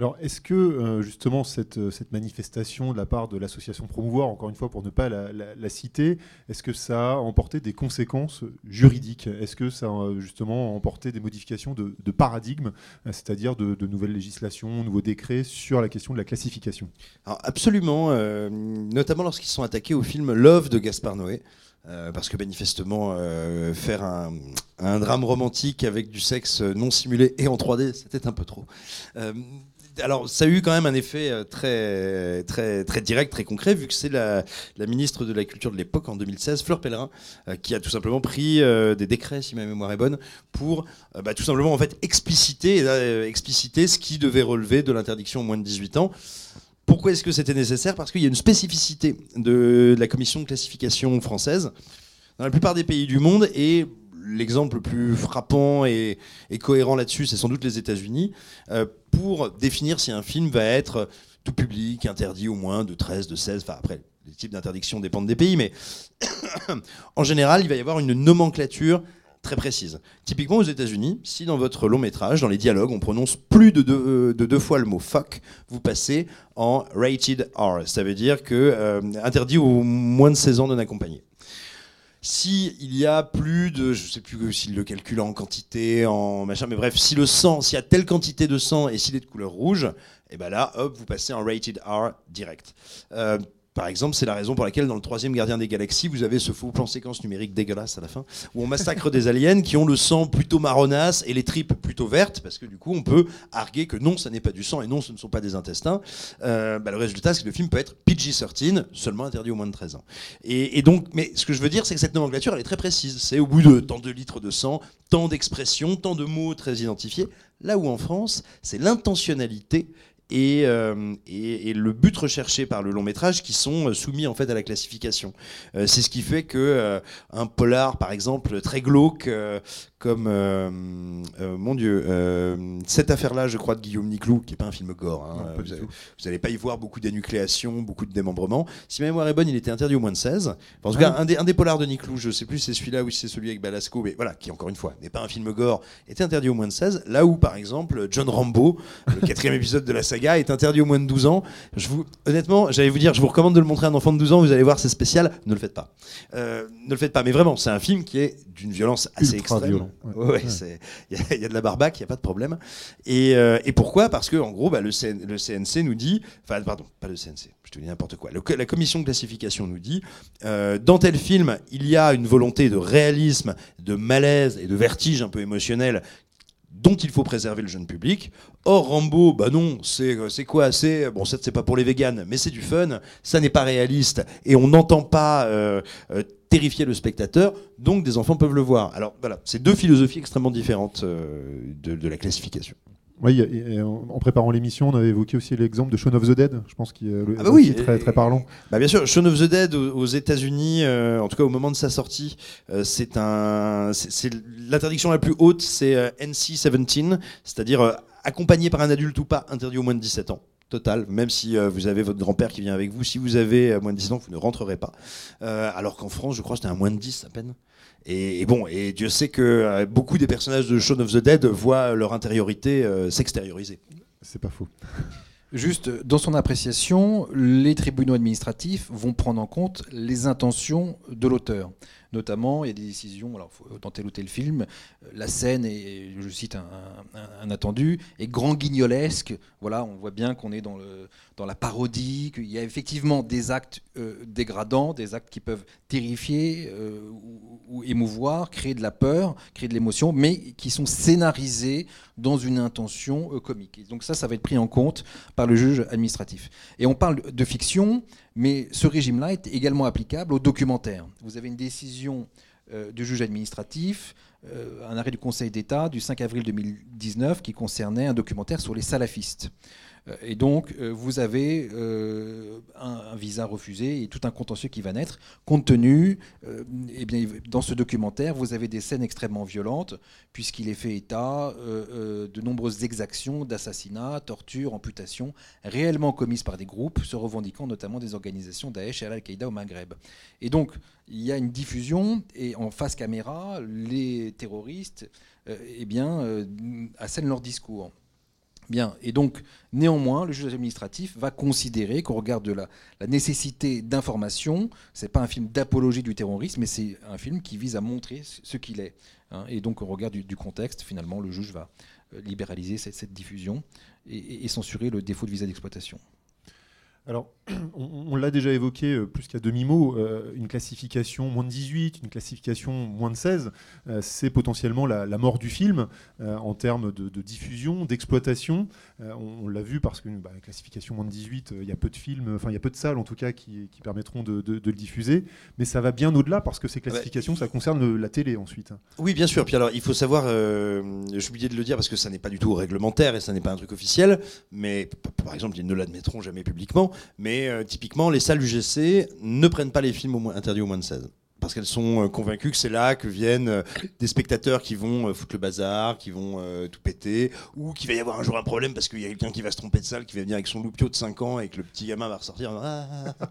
Alors, est-ce que euh, justement cette, euh, cette manifestation de la part de l'association Promouvoir, encore une fois pour ne pas la, citer, est-ce que ça a emporté des conséquences juridiques? Est-ce que ça a justement emporté des modifications de, de paradigme, euh, c'est-à-dire de, nouvelles législations, nouveaux décrets sur la question de la classification? Absolument, notamment lorsqu'ils sont attaqués au film Love de Gaspard Noé. parce que manifestement, faire un, un drame romantique avec du sexe non simulé et en 3D, c'était un peu trop. Alors, ça a eu quand même un effet euh, très, très, très direct, très concret, vu que c'est la, ministre de la Culture de l'époque, en 2016, Fleur Pellerin, euh, qui a tout simplement pris euh, des décrets, si ma mémoire est bonne, pour bah, tout simplement en fait expliciter, expliciter ce qui devait relever de l'interdiction aux moins de 18 ans. Pourquoi est-ce que c'était nécessaire? Parce qu'il y a une spécificité de la commission de classification française dans la plupart des pays du monde et l'exemple le plus frappant et, cohérent là-dessus, c'est sans doute les États-Unis, euh, pour définir si un film va être tout public, interdit au moins de 13, de 16, enfin après, les types d'interdiction dépendent des pays, mais en général, il va y avoir une nomenclature très précise. Typiquement aux États-Unis, si dans votre long métrage, dans les dialogues, on prononce plus de deux, euh, fois le mot fuck, vous passez en rated R. Ça veut dire que euh, interdit aux moins de 16 ans non accompagnés. Si il y a plus de, je sais plus s'il le calcule en quantité, en machin, mais bref, si le sang, s'il y a telle quantité de sang et s'il est de couleur rouge, et ben là, hop, vous passez en rated R direct. Euh, par exemple, c'est la raison pour laquelle dans le troisième Gardien des Galaxies, vous avez ce faux plan séquence numérique dégueulasse à la fin, où on massacre des aliens qui ont le sang plutôt marronasse et les tripes plutôt vertes, parce que du coup, on peut arguer que non, ça n'est pas du sang et non, ce ne sont pas des intestins. Euh, bah, le résultat, c'est que le film peut être PG-13, seulement interdit aux moins de 13 ans. Et, donc, mais ce que je veux dire, c'est que cette nomenclature, elle est très précise. C'est au bout de tant de litres de sang, tant d'expressions, tant de mots très identifiés. Là où en France, c'est l'intentionnalité et, euh, et, et le but recherché par le long métrage qui sont euh, soumis en fait à la classification. Euh, c'est ce qui fait que euh, un polar, par exemple, très glauque, euh, comme euh, euh, mon Dieu, euh, cette affaire-là, je crois, de Guillaume Niclou, qui est pas un film gore. hein, Non, vous, n'allez pas y voir beaucoup d'énucléation, beaucoup de démembrement. Si ma mémoire est bonne, il était interdit au moins de 16. Enfin, en tout cas, un des, un des polars de Niclou, je sais plus si c'est celui-là ou si c'est celui avec Balasco, mais voilà, qui encore une fois n'est pas un film gore, était interdit au moins de 16. Là où, par exemple, John Rambo, le quatrième épisode de la saga, est interdit au moins de 12 ans. Je vous, honnêtement, j'allais vous dire, je vous recommande de le montrer à un enfant de 12 ans, vous allez voir, c'est spécial. Ne le faites pas. Euh, ne le faites pas. Mais vraiment, c'est un film qui est d'une violence assez Ultra extrême. violent, ouais. Ouais, ouais, c'est- Il y, a- il y a de la barbaque, il n'y a pas de problème. Et, euh, et pourquoi? Parce que en gros, bah, le, CN le CNC nous dit, enfin, pardon, pas le CNC, je te dis n'importe quoi. Le- la commission de classification nous dit, euh, dans tel film, il y a une volonté de réalisme, de malaise et de vertige un peu émotionnel dont il faut préserver le jeune public. Or, Rambo, bah non, c'est c'est quoi C'est bon, ça c'est pas pour les véganes, mais c'est du fun. Ça n'est pas réaliste et on n'entend pas euh, euh, terrifier le spectateur, donc des enfants peuvent le voir. Alors voilà, c'est deux philosophies extrêmement différentes euh, de la classification. Oui, et- et en en préparant l'émission, on avait évoqué aussi l'exemple de Shaun of the Dead, je pense qu'il est Ah bah oui, très, très parlant. Bah bien sûr, Shaun of the Dead aux, aux États-Unis, euh, en tout cas au moment de sa sortie, euh, c'est un, c'est- c'est l'interdiction la plus haute, c'est euh, NC-17, c'est-à-dire euh, accompagné par un adulte ou pas, interdit au moins de 17 ans. Total, même si euh, vous avez votre grand-père qui vient avec vous, si vous avez euh, moins de 10 ans, vous ne rentrerez pas. Euh, alors qu'en France, je crois que c'était un moins de 10 à peine. Et, et bon, et Dieu sait que euh, beaucoup des personnages de Shaun of the Dead voient leur intériorité euh, s'extérioriser. C'est pas faux. Juste, dans son appréciation, les tribunaux administratifs vont prendre en compte les intentions de l'auteur. Notamment, il y a des décisions, dans tel ou tel film, euh, la scène est, je cite un, attendu, est grand guignolesque. Voilà, on voit bien qu'on est dans, la parodie, qu'il y a effectivement des actes euh, dégradants, des actes qui peuvent terrifier euh, ou, ou émouvoir, créer de la peur, créer de l'émotion, mais qui sont scénarisés dans une intention comique. Et donc ça, ça va être pris en compte par le juge administratif. Et on parle de fiction, mais ce régime-là est également applicable au documentaire. Vous avez une décision euh, du juge administratif, euh, un arrêt du Conseil d'État du 5 avril 2019 qui concernait un documentaire sur les salafistes. Euh, Et donc, euh, vous avez euh, un, visa refusé et tout un contentieux qui va naître, compte tenu, eh bien, dans ce documentaire, vous avez des scènes extrêmement violentes, puisqu'il est fait état de nombreuses exactions d'assassinats, tortures, amputations, réellement commises par des groupes se revendiquant notamment des organisations Daesh et Al-Qaïda au Maghreb. Et donc, il y a une diffusion, et en face caméra, les terroristes eh bien, assènent leur discours. Bien, et donc, néanmoins, le juge administratif va considérer qu'au regard de la, nécessité d'information, c'est pas un film d'apologie du terrorisme, mais c'est un film qui vise à montrer ce ce qu'il est. hein. et donc, au regard du, contexte, finalement, le juge va euh, libéraliser cette, diffusion et censurer le défaut de visa d'exploitation. Alors, on, on l'a déjà évoqué euh, plus qu'à demi-mot, euh, une classification moins de 18, une classification moins de 16, euh, c'est potentiellement la, la mort du film en termes de, de diffusion, d'exploitation. On on l'a vu parce que bah, la classification moins de 18, euh, il y a peu de films, enfin il y a peu de salles en tout cas qui, qui permettront de, de- de le diffuser, mais ça va bien au-delà parce que ces classifications, ça concerne le- la télé ensuite. Oui, bien sûr. Puis alors, il faut savoir, j'ai oublié de le dire parce que ça n'est pas du tout réglementaire et ça n'est pas un truc officiel, mais par exemple, ils ne l'admettront jamais publiquement. Mais euh, typiquement, les salles UGC ne prennent pas les films interdits au moins de 16. Parce qu'elles sont euh, convaincues que c'est là que viennent euh, des spectateurs qui vont euh, foutre le bazar, qui vont tout péter, ou qu'il va y avoir un jour un problème parce qu'il y a quelqu'un qui va se tromper de salle, qui va venir avec son loupio de 5 ans et que le petit gamin va ressortir. Ah, ah,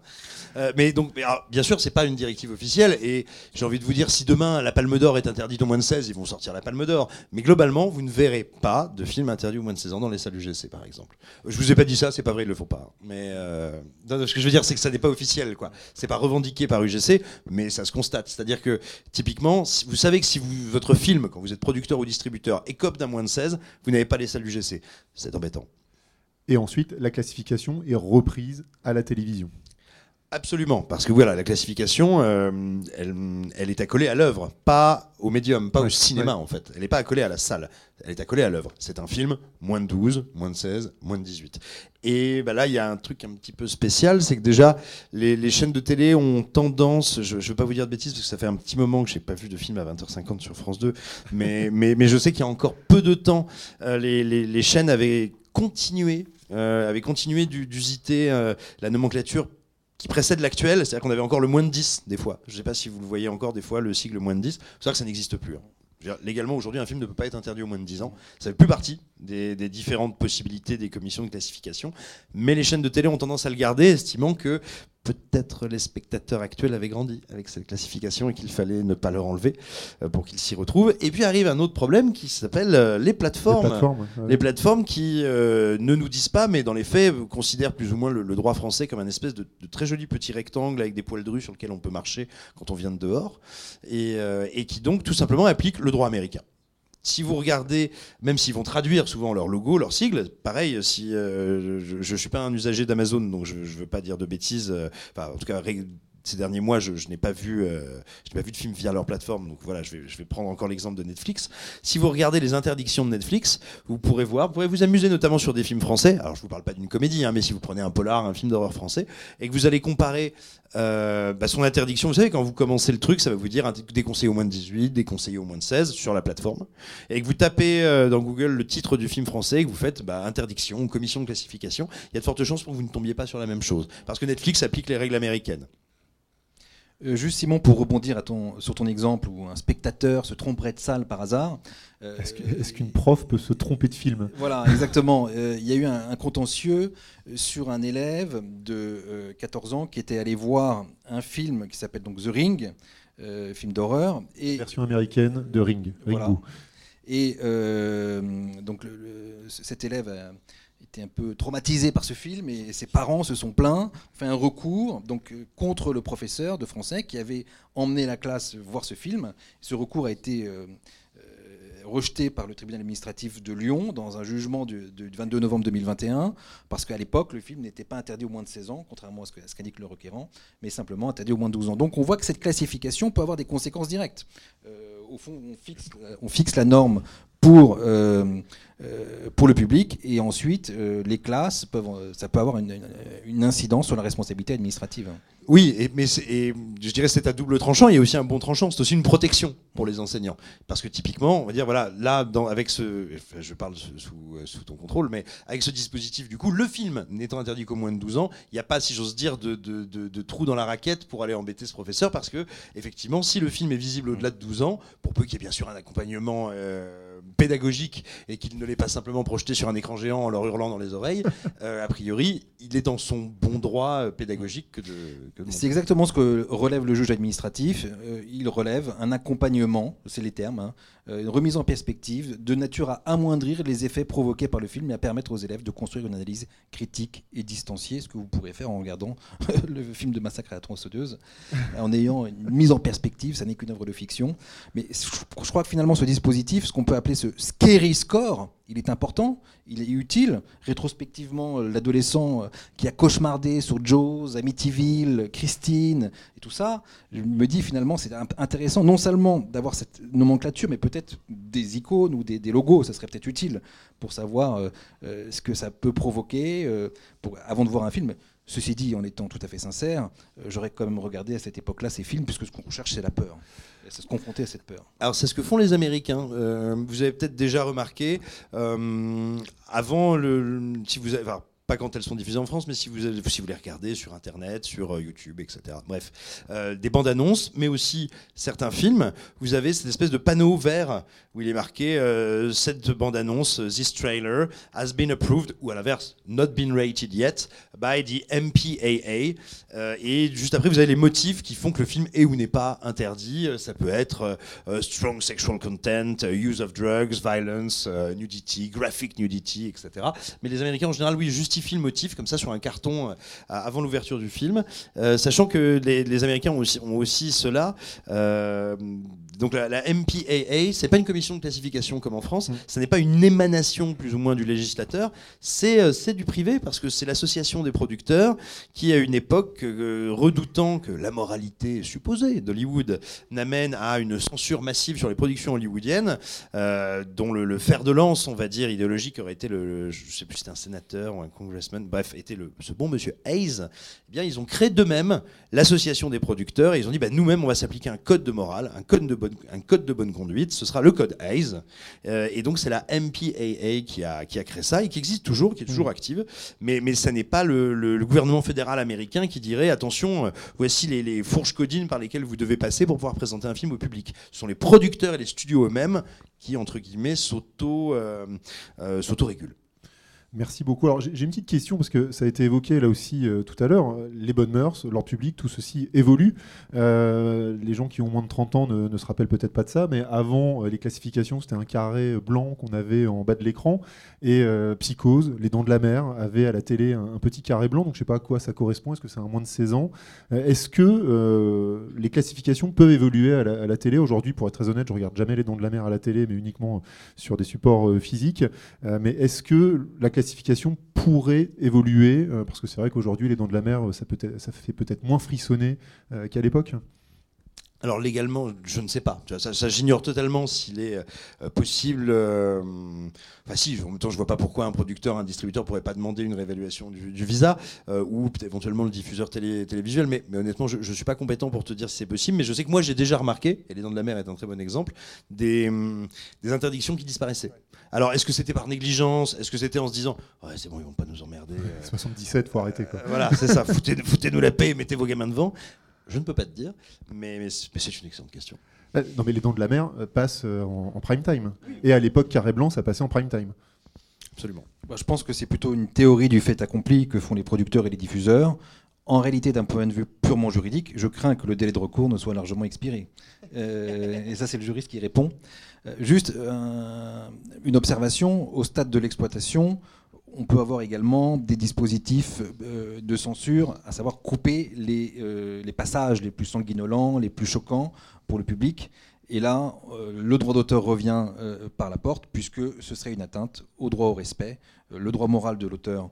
ah. Mais donc, mais bien sûr, c'est pas une directive officielle. Et j'ai envie de vous dire, si demain la Palme d'Or est interdite au moins de 16, ils vont sortir la Palme d'Or. Mais globalement, vous ne verrez pas de films interdits au moins de 16 ans dans les salles UGC, par exemple. Je vous ai pas dit ça, c'est pas vrai, ils le font pas. Mais non, non, ce que je veux dire, c'est que ça n'est pas officiel, quoi. C'est pas revendiqué par UGC, mais ça se constate. C'est-à-dire que typiquement, vous savez que si votre film, quand vous êtes producteur ou distributeur, écope d'un moins de 16, vous n'avez pas les salles UGC. C'est embêtant. Et ensuite, la classification est reprise à la télévision. Absolument, parce que voilà, la classification, euh, elle, elle est accolée à l'œuvre, pas au médium, pas au cinéma ouais. en fait. Elle n'est pas accolée à la salle, elle est accolée à l'œuvre. C'est un film, moins de 12, moins de 16, moins de 18. Et bah là, il y a un truc un petit peu spécial, c'est que déjà, les, les chaînes de télé ont tendance, je ne veux pas vous dire de bêtises, parce que ça fait un petit moment que je n'ai pas vu de film à 20h50 sur France 2, mais, mais, mais je sais qu'il y a encore peu de temps, euh, les, les- les chaînes avaient continué, euh, continué d'u- d'usiter euh, la nomenclature qui précède l'actuel, c'est-à-dire qu'on avait encore le moins de 10 des fois. Je ne sais pas si vous le voyez encore des fois, le sigle moins de 10. C'est vrai que ça n'existe plus. hein. Légalement, aujourd'hui, un film ne peut pas être interdit au moins de 10 ans. Ça fait plus partie des différentes possibilités des commissions de classification. Mais les chaînes de télé ont tendance à le garder, estimant que peut-être les spectateurs actuels avaient grandi avec cette classification et qu'il fallait ne pas leur enlever euh, pour qu'ils s'y retrouvent. Et puis arrive un autre problème qui s'appelle euh, les plateformes. Les plateformes, ouais. Les plateformes qui euh, ne nous disent pas, mais dans les faits, considèrent plus ou moins le, le droit français comme un espèce de, de très joli petit rectangle avec des poils drus sur lequel on peut marcher quand on vient de dehors, et, euh, et qui donc tout simplement appliquent le droit américain. Si vous regardez, même s'ils vont traduire souvent leur logo, leur sigle, pareil, si euh, je ne suis pas un usager d'Amazon, donc je ne veux pas dire de bêtises, euh, enfin, en tout cas, ces derniers mois, je, n'ai pas vu, euh, je n'ai pas vu de film via leur plateforme. Donc voilà, je vais, je vais prendre encore l'exemple de Netflix. Si vous regardez les interdictions de Netflix, vous pourrez voir, vous pourrez vous amuser notamment sur des films français. Alors je vous parle pas d'une comédie, hein, mais si vous prenez un polar, un film d'horreur français, et que vous allez comparer euh, bah, son interdiction, vous savez, quand vous commencez le truc, ça va vous dire déconseillé au moins de 18, déconseillé au moins de 16 sur la plateforme. Et que vous tapez euh, dans Google le titre du film français et que vous faites bah, interdiction, commission de classification, il y a de fortes chances pour que vous ne tombiez pas sur la même chose. Parce que Netflix applique les règles américaines. Euh, juste Simon, pour rebondir à ton, sur ton exemple où un spectateur se tromperait de salle par hasard. euh, Est-ce qu'une prof peut se tromper de film? Voilà, exactement. Euh, Il y a eu un, un contentieux sur un élève de euh, 14 ans qui était allé voir un film qui s'appelle donc The Ring, film d'horreur. Et, Version américaine de Ring. Voilà. Et donc le- le- cet élève été un peu traumatisé par ce film et ses parents se sont plaints, fait un recours donc euh, contre le professeur de français qui avait emmené la classe voir ce film. Ce recours a été euh, euh, rejeté par le tribunal administratif de Lyon dans un jugement du, du 22 novembre 2021, parce qu'à l'époque, le film n'était pas interdit au moins de 16 ans, contrairement à ce qu'indique le requérant, mais simplement interdit au moins de 12 ans. Donc on voit que cette classification peut avoir des conséquences directes. Au fond, on fixe, la norme pour, pour le public. Et ensuite, euh, les classes, peuvent, euh, ça peut avoir une, incidence sur la responsabilité administrative. Oui, et, mais je dirais c'est à double tranchant. Il y a aussi un bon tranchant. C'est aussi une protection pour les enseignants, parce que typiquement, on va dire voilà, là, avec ce, je parle sous, ton contrôle, mais avec ce dispositif, du coup, le film n'étant interdit qu'au moins de 12 ans, il n'y a pas, si j'ose dire, de, trou dans la raquette pour aller embêter ce professeur, parce que effectivement, si le film est visible au-delà de 12 ans, pour peu qu'il y ait bien sûr un accompagnement euh, pédagogique et qu'il ne l'ait pas simplement projeté sur un écran géant en leur hurlant dans les oreilles, euh, a priori, il est dans son bon droit euh, pédagogique que de. C'est exactement ce que relève le juge administratif. Euh, il relève un accompagnement, c'est les termes, hein, une remise en perspective de nature à amoindrir les effets provoqués par le film et à permettre aux élèves de construire une analyse critique et distanciée, ce que vous pourrez faire en regardant le film de Massacre à la tronçonneuse, en ayant une mise en perspective, ça n'est qu'une œuvre de fiction. Mais je crois que finalement ce dispositif, ce qu'on peut appeler ce scary score, il est important, il est utile. Rétrospectivement, euh, l'adolescent euh, qui a cauchemardé sur Jaws, Amityville, Christine et tout ça, je me dis finalement c'est intéressant non seulement d'avoir cette nomenclature, mais peut-être des icônes ou des, logos, ça serait peut-être utile pour savoir euh, ce que ça peut provoquer avant de voir un film. Ceci dit, en étant tout à fait sincère, euh, j'aurais quand même regardé à cette époque-là ces films, puisque ce qu'on recherche, c'est la peur. C'est se confronter à cette peur. Alors c'est ce que font les Américains. Euh, vous avez peut-être déjà remarqué, euh, avant, le, si vous avez, pas quand elles sont diffusées en France, mais si vous, si vous les regardez sur Internet, sur euh, YouTube, etc. Bref, euh, des bandes annonces, mais aussi certains films, vous avez cette espèce de panneau vert où il est marqué euh, cette bande annonce, this trailer has been approved, ou à l'inverse, not been rated yet by the MPAA. Et juste après, vous avez les motifs qui font que le film est ou n'est pas interdit. Ça peut être strong sexual content, use of drugs, violence, nudity, graphic nudity, etc. Mais les Américains en général, oui, justifient le motif comme ça sur un carton euh, avant l'ouverture du film, Euh, sachant que les, les Américains ont aussi, ont aussi cela. Euh, donc la, la MPAA, c'est pas une commission de classification comme en France, ce n'est pas une émanation plus ou moins du législateur, c'est du privé parce que c'est l'association des producteurs qui à une époque redoutant que la moralité supposée d'Hollywood n'amène à une censure massive sur les productions hollywoodiennes, euh, dont le, le fer de lance, on va dire, idéologique aurait été le, le- je sais plus si c'était un sénateur ou un congressman, bref, était le, ce bon monsieur Hayes, eh bien ils ont créé d'eux-mêmes l'association des producteurs et ils ont dit bah, nous-mêmes on va s'appliquer un code de morale, un code de bonne, un code de bonne conduite, ce sera le code Hayes. Euh, et donc c'est la MPAA qui a, qui a créé ça et qui existe toujours, qui est toujours active, mais, mais ça n'est pas le, le- le gouvernement fédéral américain qui dirait attention, euh, voici les, les fourches codines par lesquelles vous devez passer pour pouvoir présenter un film au public. Ce sont les producteurs et les studios eux-mêmes qui, entre guillemets, euh, euh, s'auto-régulent. Merci beaucoup. Alors j'ai une petite question parce que ça a été évoqué là aussi euh, tout à l'heure. Les bonnes mœurs, l'ordre public, tout ceci évolue. Euh, les gens qui ont moins de 30 ans ne, ne se rappellent peut-être pas de ça, mais avant euh, les classifications, c'était un carré blanc qu'on avait en bas de l'écran. Et Psychose, Les Dents de la Mer, avait à la télé un, petit carré blanc. Donc je sais pas à quoi ça correspond. Est-ce que c'est un moins de 16 ans? Est-ce que les classifications peuvent évoluer à la, télé? Aujourd'hui Pour être très honnête, je regarde jamais Les Dents de la Mer à la télé, mais uniquement sur des supports physiques. Mais est-ce que la classification pourrait évoluer euh, Parce que c'est vrai qu'aujourd'hui, les dents de la mer, euh, ça, peut ça fait peut-être moins frissonner euh, qu'à l'époque. Alors légalement, je ne sais pas. Ça, ça, j'ignore totalement s'il est euh, possible. euh, Enfin si, en même temps, je vois pas pourquoi un producteur, un distributeur pourrait pas demander une réévaluation du, du visa euh, ou éventuellement le diffuseur télé, télévisuel. Mais, mais honnêtement, je, je suis pas compétent pour te dire si c'est possible. Mais je sais que moi, j'ai déjà remarqué, et les Dents de la Mer est un très bon exemple, des, hum, des interdictions qui disparaissaient. Alors, est-ce que c'était par négligence? Est-ce que c'était en se disant, ouais, c'est bon, ils vont pas nous emmerder. euh, 77, faut arrêter. Quoi. euh, voilà, c'est ça. Foutez, foutez-nous la paix et mettez vos gamins devant. Je ne peux pas te dire, mais, mais c'est une excellente question. Euh, Non, mais les dents de la mer euh, passent euh, en, en prime time. Et à l'époque, carré blanc, ça passait en prime time. Absolument. Bah, je pense que c'est plutôt une théorie du fait accompli que font les producteurs et les diffuseurs. En réalité, d'un point de vue purement juridique, je crains que le délai de recours ne soit largement expiré. Euh, et ça, c'est le juriste qui répond. Euh, juste euh, une observation, au stade de l'exploitation, on peut avoir également des dispositifs euh, de censure, à savoir couper les, euh, les passages les plus sanguinolents, les plus choquants pour le public. Et là, euh, le droit d'auteur revient par la porte, puisque ce serait une atteinte au droit au respect. Le droit moral de l'auteur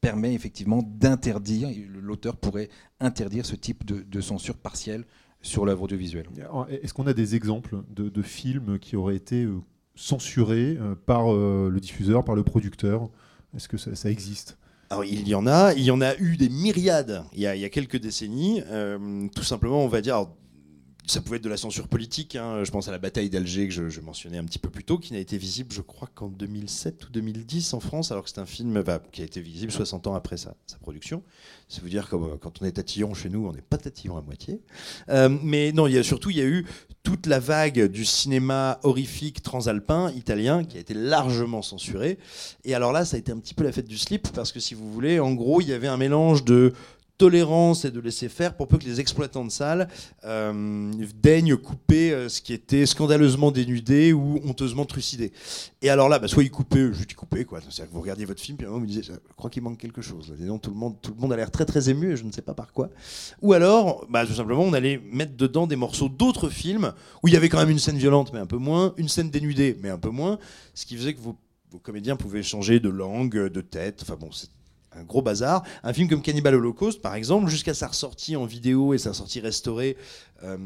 permet effectivement d'interdire, l'auteur pourrait interdire ce type de, censure partielle sur l'œuvre audiovisuelle. Est-ce qu'on a des exemples de, films qui auraient été censuré euh, par le diffuseur, par le producteur? Est-ce que ça, existe? Il y en a, il y en a eu des myriades il y a, quelques décennies. Euh, tout simplement, on va dire, ça pouvait être de la censure politique. hein. Je pense à la bataille d'Alger que je, mentionnais un petit peu plus tôt, qui n'a été visible, je crois, qu'en 2007 ou 2010 en France, alors que c'est un film qui a été visible 60 ans après sa, production. C'est vous dire que euh, quand on est tatillon chez nous, on n'est pas tatillon à moitié. Euh, mais non, surtout, il y a eu toute la vague du cinéma horrifique transalpin italien qui a été largement censuré. Et alors là, ça a été un petit peu la fête du slip parce que si vous voulez, en gros, il y avait un mélange de tolérance et de laisser faire pour peu que les exploitants de salles euh, daignent couper euh, ce qui était scandaleusement dénudé ou honteusement trucidé. Et alors là, bah, soit ils coupaient, juste ils coupaient, quoi. C'est-à-dire que vous regardiez votre film, puis à un moment vous disiez, je crois qu'il manque quelque chose. tout le monde, tout le monde a l'air très très ému et je ne sais pas par quoi. Ou alors, bah, tout simplement, on allait mettre dedans des morceaux d'autres films où il y avait quand même une scène violente, mais un peu moins, une scène dénudée, mais un peu moins, ce qui faisait que vos, vos comédiens pouvaient changer de langue, de tête. Enfin bon, c'est un gros bazar. Un film comme Cannibal Holocaust, par exemple, jusqu'à sa ressortie en vidéo et sa sortie restaurée euh,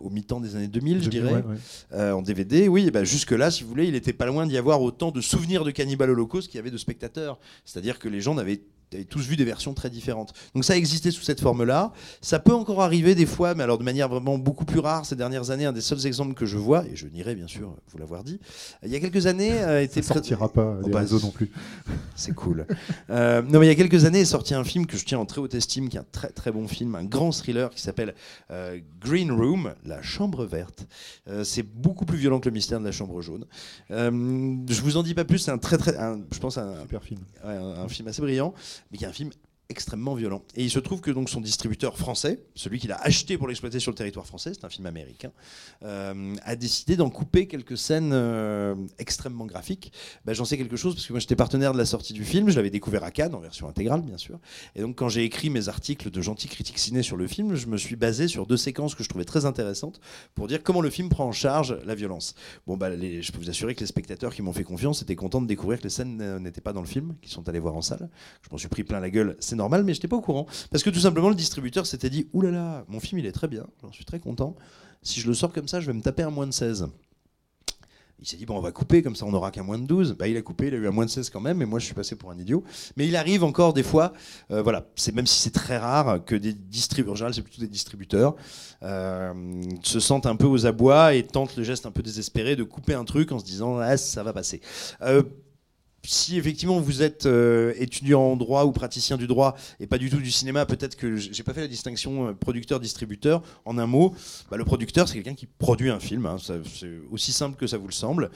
au mi-temps des années 2000, je dirais, Ouais, ouais. euh, en DVD, oui, ben jusque-là, si vous voulez, il n'était pas loin d'y avoir autant de souvenirs de Cannibal Holocaust qu'il y avait de spectateurs. C'est-à-dire que les gens n'avaient avaient tous vu des versions très différentes. Donc ça existait sous cette forme-là. Ça peut encore arriver des fois, mais alors de manière vraiment beaucoup plus rare ces dernières années. Un des seuls exemples que je vois, et je nierai bien sûr vous l'avoir dit, il y a quelques années euh, était Ça sortira pas Oh, des bah, réseaux non plus. c'est cool. Euh, non, mais il y a quelques années est sorti un film que je tiens en très haute estime, qui est un très très bon film, un grand thriller qui s'appelle euh, Green Room, la chambre verte. Euh, c'est beaucoup plus violent que le mystère de la chambre jaune. Euh, je vous en dis pas plus. C'est un très très, un- je pense un, Super film. Ouais, un, un film assez brillant, mais qui est un film extrêmement violent. Et il se trouve que donc son distributeur français, celui qu'il a acheté pour l'exploiter sur le territoire français, c'est un film américain, euh, a décidé d'en couper quelques scènes euh, extrêmement graphiques. Bah, J'en sais quelque chose parce que moi j'étais partenaire de la sortie du film, je l'avais découvert à Cannes en version intégrale bien sûr. Et donc quand j'ai écrit mes articles de gentils critiques ciné sur le film, je me suis basé sur deux séquences que je trouvais très intéressantes pour dire comment le film prend en charge la violence. Bon bah je peux vous assurer que les spectateurs qui m'ont fait confiance étaient contents de découvrir que les scènes euh, n'étaient pas dans le film, qu'ils sont allés voir en salle. Je m'en suis pris plein la gueule, c'est normal, mais je n'étais pas au courant. Parce que tout simplement, le distributeur s'était dit Ouh là là, mon film il est très bien, j'en suis très content. Si je le sors comme ça, je vais me taper un moins de 16. Il s'est dit Bon, on va couper, comme ça on n'aura qu'un moins de 12. Bah, il a coupé, il a eu un moins de 16 quand même, et moi je suis passé pour un idiot. Mais il arrive encore des fois, euh, voilà, c'est même si c'est très rare, que des distributeurs, en général c'est plutôt des distributeurs, euh, se sentent un peu aux abois et tentent le geste un peu désespéré de couper un truc en se disant Ah, ça va passer. Euh, si effectivement vous êtes euh, étudiant en droit ou praticien du droit et pas du tout du cinéma, peut-être que j'ai pas fait la distinction euh, producteur-distributeur. En un mot, bah, le producteur c'est quelqu'un qui produit un film, hein, c'est aussi simple que ça vous le semble.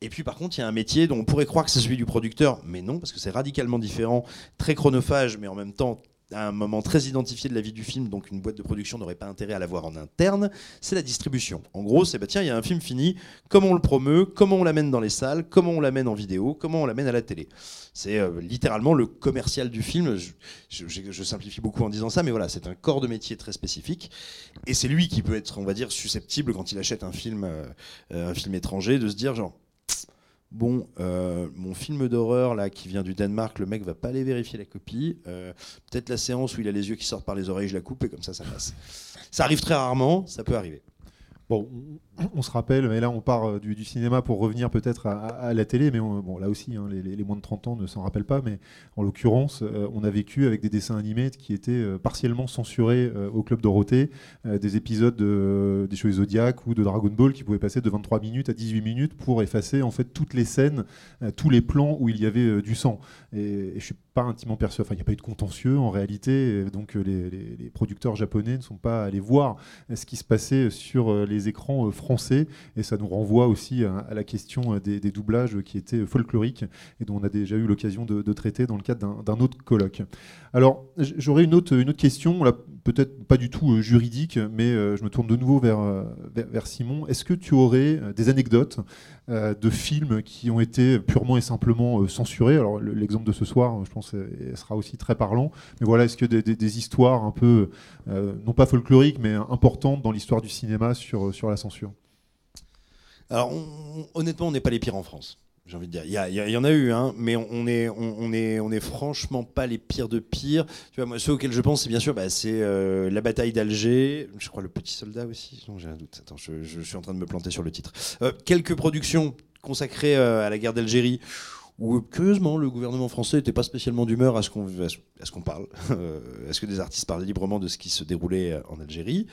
Et puis par contre, il y a un métier dont on pourrait croire que c'est celui du producteur, mais non, parce que c'est radicalement différent, très chronophage, mais en même temps à un moment très identifié de la vie du film, donc une boîte de production n'aurait pas intérêt à l'avoir en interne, c'est la distribution. En gros, c'est bah tiens, il y a un film fini, comment on le promeut, comment on l'amène dans les salles, comment on l'amène en vidéo, comment on l'amène à la télé. C'est euh, littéralement le commercial du film. Je, simplifie beaucoup en disant ça, mais voilà, c'est un corps de métier très spécifique. Et c'est lui qui peut être, on va dire, susceptible quand il achète un film, euh, euh, un film étranger, de se dire genre. Bon, euh, mon film d'horreur là qui vient du Danemark, le mec va pas aller vérifier la copie. Euh, Peut-être la séance où il a les yeux qui sortent par les oreilles, je la coupe et comme ça, ça passe. Ça arrive très rarement, ça peut arriver. Bon, on, se rappelle, mais là on part euh, du, cinéma pour revenir peut-être à, la télé, mais on- bon, là aussi, hein, les, moins de 30 ans ne s'en rappellent pas, mais en l'occurrence, euh, on a vécu avec des dessins animés qui étaient euh, partiellement censurés au Club Dorothée, des épisodes de, des Chevaliers Zodiac ou de Dragon Ball qui pouvaient passer de 23 minutes à 18 minutes pour effacer en fait toutes les scènes, tous les plans où il y avait du sang. Et, et je suis pas intimement persuadé, enfin il n'y a pas eu de contentieux en réalité, donc les, les- producteurs japonais ne sont pas allés voir ce qui se passait sur les écrans euh, et ça nous renvoie aussi à, la question euh, des, doublages qui étaient folkloriques et dont on a déjà eu l'occasion de, traiter dans le cadre d'un- autre colloque. Alors j'aurais une autre, une autre question, peut-être pas du tout euh, juridique, mais euh, je me tourne de nouveau vers, euh, vers, vers Simon. Est-ce que tu aurais des anecdotes de films qui ont été purement et simplement censurés? Alors le- l'exemple de ce soir, je pense, sera aussi très parlant. Mais voilà, est-ce que des, des- des histoires un peu, non pas folkloriques, mais importantes dans l'histoire du cinéma sur, sur la censure? Alors, on- on- honnêtement, on n'est pas les pires en France. J'ai envie de dire, il y, en a eu, hein, mais on on est, on, est, on est franchement pas les pires de pires. Tu vois, moi, ceux auxquels je pense, c'est bien sûr, bah, c'est euh, la bataille d'Alger. Je crois le petit soldat aussi. Non, j'ai un doute. Attends, je, suis en train de me planter sur le titre. Euh, quelques productions consacré à la guerre d'Algérie où curieusement le gouvernement français n'était pas spécialement d'humeur à ce qu'on parle, à ce que des artistes parlent librement de ce qui se déroulait euh, en Algérie?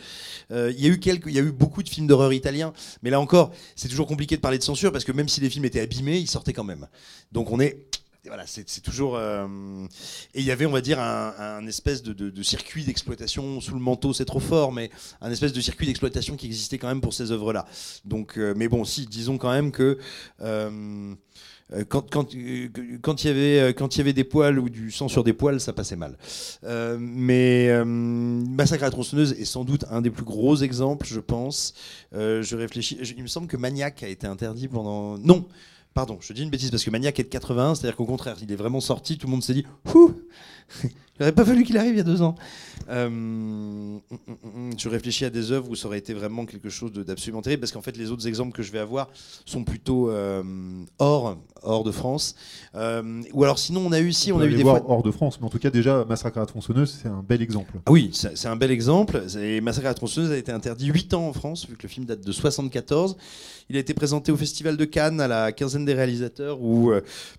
Euh, il y a eu beaucoup de films d'horreur italiens, mais là encore, c'est toujours compliqué de parler de censure parce que même si les films étaient abîmés, ils sortaient quand même. Donc on est voilà, c'est toujours. Euh, et il y avait, on va dire, un, espèce de, circuit d'exploitation sous le manteau, c'est trop fort, mais un espèce de circuit d'exploitation qui existait quand même pour ces œuvres-là. Donc, mais bon, si, disons quand même que. Euh, quand, quand, euh, quand, il y avait, euh, quand il y avait des poils ou du sang sur des poils, ça passait mal. mais Massacre à la tronçonneuse est sans doute un des plus gros exemples, je pense. je réfléchis. il me semble que Maniac a été interdit pendant. Non! Pardon, je dis une bêtise parce que Maniac est de 81, c'est-à-dire qu'au contraire, il est vraiment sorti, tout le monde s'est dit, il n'aurait pas fallu qu'il arrive il y a deux ans. Euh, mm, mm, mm, je réfléchis à des œuvres où ça aurait été vraiment quelque chose d'absolument terrible, parce qu'en fait, les autres exemples que je vais avoir sont plutôt euh, hors, hors de France. Euh, ou alors, sinon, on a eu ici, on, a eu des voir hors de France, mais en tout cas, déjà, Massacre à la tronçonneuse, c'est un bel exemple. Ah oui, c'est un bel exemple. Et Massacre à la tronçonneuse a été interdit 8 ans en France, vu que le film date de 74. Il a été présenté au Festival de Cannes à la quinzaine des réalisateurs, où,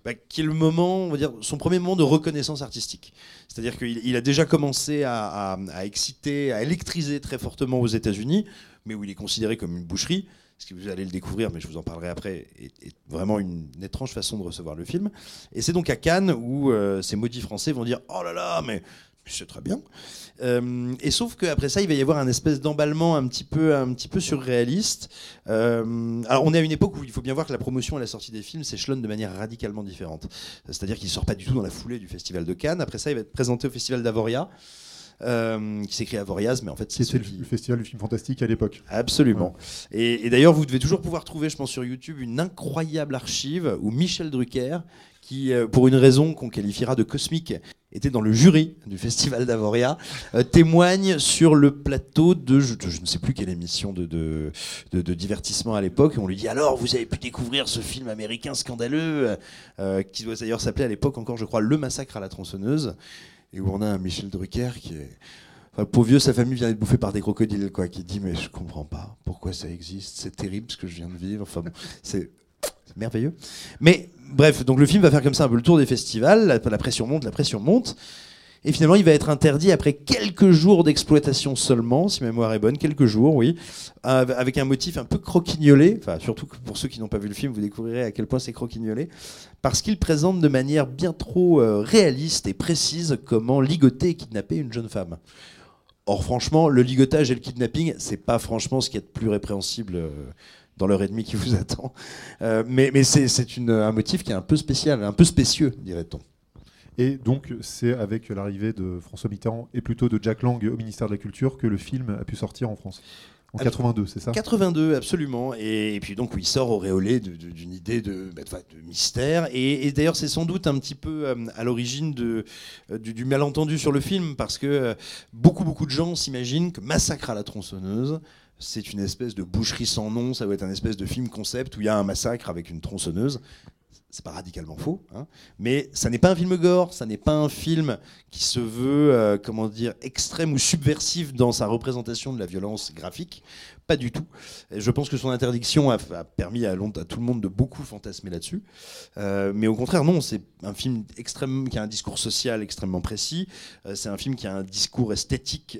bah, qui est le moment, on va dire, son premier moment de reconnaissance artistique. C'est-à-dire qu'il a déjà commencé à, exciter, à électriser très fortement aux États-Unis, mais où il est considéré comme une boucherie. Ce que vous allez le découvrir, mais je vous en parlerai après, est, vraiment une, étrange façon de recevoir le film. Et c'est donc à Cannes où euh, ces maudits Français vont dire Oh là là, mais c'est très bien. Euh, et sauf qu'après ça, il va y avoir un espèce d'emballement un petit peu, un petit peu surréaliste. Euh, alors, on est à une époque où il faut bien voir que la promotion à la sortie des films s'échelonne de manière radicalement différente. C'est-à-dire qu'il ne sort pas du tout dans la foulée du Festival de Cannes. Après ça, il va être présenté au Festival d'Avoria. Euh, qui s'écrit Avoriaz, mais en fait c'est le festival du film fantastique à l'époque. Absolument. Et, et d'ailleurs, vous devez toujours pouvoir trouver, je pense, sur YouTube, une incroyable archive où Michel Drucker, qui, pour une raison qu'on qualifiera de cosmique, était dans le jury du Festival d'Avoria, euh, témoigne sur le plateau de je, ne sais plus quelle émission de, divertissement à l'époque. On lui dit alors, vous avez pu découvrir ce film américain scandaleux, euh, qui doit d'ailleurs s'appeler à l'époque encore, je crois, Le Massacre à la tronçonneuse, et où on a un Michel Drucker qui est. Enfin, pour vieux, sa famille vient d'être bouffée par des crocodiles, quoi, qui dit Mais je comprends pas pourquoi ça existe, c'est terrible ce que je viens de vivre. Enfin bon, c'est merveilleux. Mais bref, donc le film va faire comme ça un peu le tour des festivals, la, pression monte, la pression monte. Et finalement, il va être interdit après quelques jours d'exploitation seulement, si ma mémoire est bonne, quelques jours, oui, avec un motif un peu croquignolé. Enfin, surtout pour ceux qui n'ont pas vu le film, vous découvrirez à quel point c'est croquignolé, parce qu'il présente de manière bien trop euh, réaliste et précise comment ligoter et kidnapper une jeune femme. Or, franchement, le ligotage et le kidnapping, c'est pas franchement ce qui est de plus répréhensible. Euh, dans l'heure et demie qui vous attend. Euh, mais mais c'est un motif qui est un peu spécial, un peu spécieux, dirait-on. Et donc, c'est avec l'arrivée de François Mitterrand et plutôt de Jack Lang au ministère de la Culture que le film a pu sortir en France. En 82, c'est ça? 82, absolument. Et, puis donc, il sort auréolé d'une idée de, bah, de, mystère. Et, d'ailleurs, c'est sans doute un petit peu euh, à l'origine du, du, malentendu sur le film, parce que euh, beaucoup, beaucoup de gens s'imaginent que Massacre à la tronçonneuse c'est une espèce de boucherie sans nom, ça doit être un espèce de film concept où il y a un massacre avec une tronçonneuse. C'est pas radicalement faux, hein. mais ça n'est pas un film gore, ça n'est pas un film qui se veut, euh, comment dire, extrême ou subversif dans sa représentation de la violence graphique. Pas du tout. je pense que son interdiction a, permis à, tout le monde de beaucoup fantasmer là-dessus. Euh, mais au contraire, non, c'est un film qui a un discours social extrêmement précis. Euh, c'est un film qui a un discours esthétique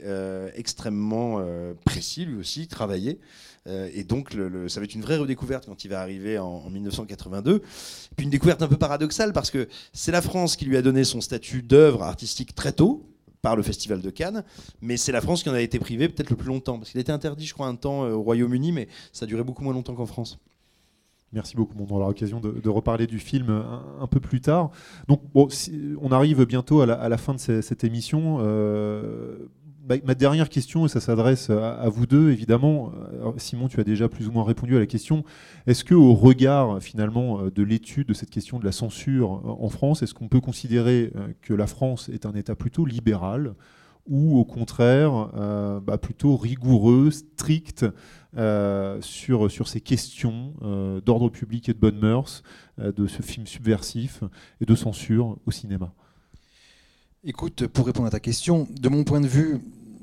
extrêmement précis, lui aussi, travaillé. Et donc, ça va être une vraie redécouverte quand il va arriver en, en 1982. Puis une découverte un peu paradoxale parce que c'est la France qui lui a donné son statut d'œuvre artistique très tôt par le Festival de Cannes, mais c'est la France qui en a été privée peut-être le plus longtemps, parce qu'il était interdit, je crois, un temps euh, au Royaume-Uni, mais ça duré beaucoup moins longtemps qu'en France. Merci beaucoup. on aura l'occasion de, reparler du film un, peu plus tard. Donc, on arrive bientôt à la, fin de cette, émission. Euh, ma dernière question, et ça s'adresse à, vous deux, évidemment. Simon, tu as déjà plus ou moins répondu à la question. Est-ce que, au regard finalement de l'étude de cette question de la censure en France, est-ce qu'on peut considérer euh, que la France est un État plutôt libéral ou au contraire euh, bah, plutôt rigoureux, strict euh, sur, sur ces questions d'ordre public et de bonnes mœurs de ce film subversif et de censure au cinéma? Écoute, pour répondre à ta question, de mon point de vue,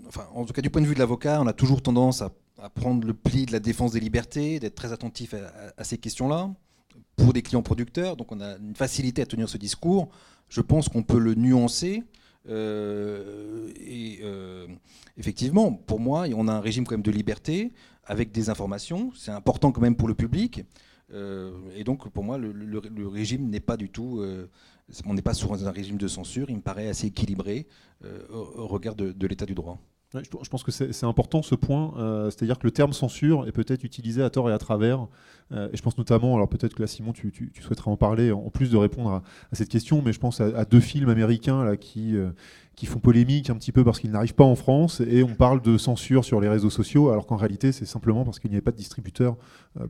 enfin, en tout cas du point de vue de l'avocat, on a toujours tendance à, prendre le pli de la défense des libertés, d'être très attentif à, ces questions-là. pour des clients producteurs, donc on a une facilité à tenir ce discours. Je pense qu'on peut le nuancer. Euh, et euh, effectivement, pour moi, on a un régime quand même de liberté avec des informations. C'est important quand même pour le public. Euh, et donc, pour moi, le, régime n'est pas du tout. On n'est pas sur un régime de censure. Il me paraît assez équilibré au, regard de l'état du droit je, pense que c'est important ce point, euh, c'est-à-dire que le terme censure est peut-être utilisé à tort et à travers. Euh, et je pense notamment, alors peut-être que là, Simon, tu, tu, souhaiterais en parler en plus de répondre à, cette question, mais je pense à, deux films américains là, qui, euh, qui font polémique un petit peu parce qu'ils n'arrivent pas en France et on parle de censure sur les réseaux sociaux, alors qu'en réalité, c'est simplement parce qu'il n'y avait pas de distributeur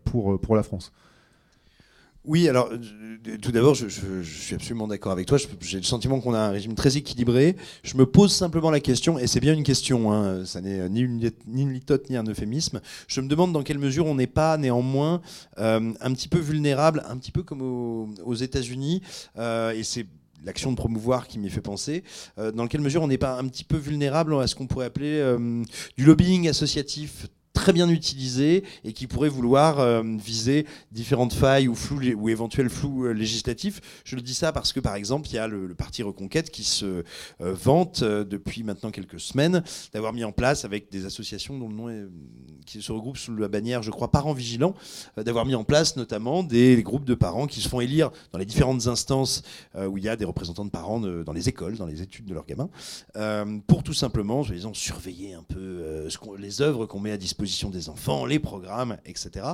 pour, pour la France. Oui, alors tout d'abord, je, suis absolument d'accord avec toi. J'ai le sentiment qu'on a un régime très équilibré. Je me pose simplement la question, et c'est bien une question, hein, ça n'est ni une, ni une litote ni un euphémisme. Je me demande dans quelle mesure on n'est pas néanmoins euh, un petit peu vulnérable, un petit peu comme aux, États-Unis, euh, et c'est l'action de promouvoir qui m'y fait penser, euh, dans quelle mesure on n'est pas un petit peu vulnérable à ce qu'on pourrait appeler du lobbying associatif très bien utilisé et qui pourrait vouloir euh, viser différentes failles ou, flou, ou éventuels flous euh, législatifs. Je le dis ça parce que, par exemple, il y a le, parti Reconquête qui se euh, vante depuis maintenant quelques semaines d'avoir mis en place, avec des associations dont le nom est, qui se regroupent sous la bannière, je crois, Parents Vigilants, d'avoir mis en place notamment des groupes de parents qui se font élire dans les différentes instances où il y a des représentants de parents dans les écoles, dans les études de leurs gamins, pour tout simplement, je disant, surveiller un peu les œuvres qu'on met à disposition des enfants, les programmes, etc.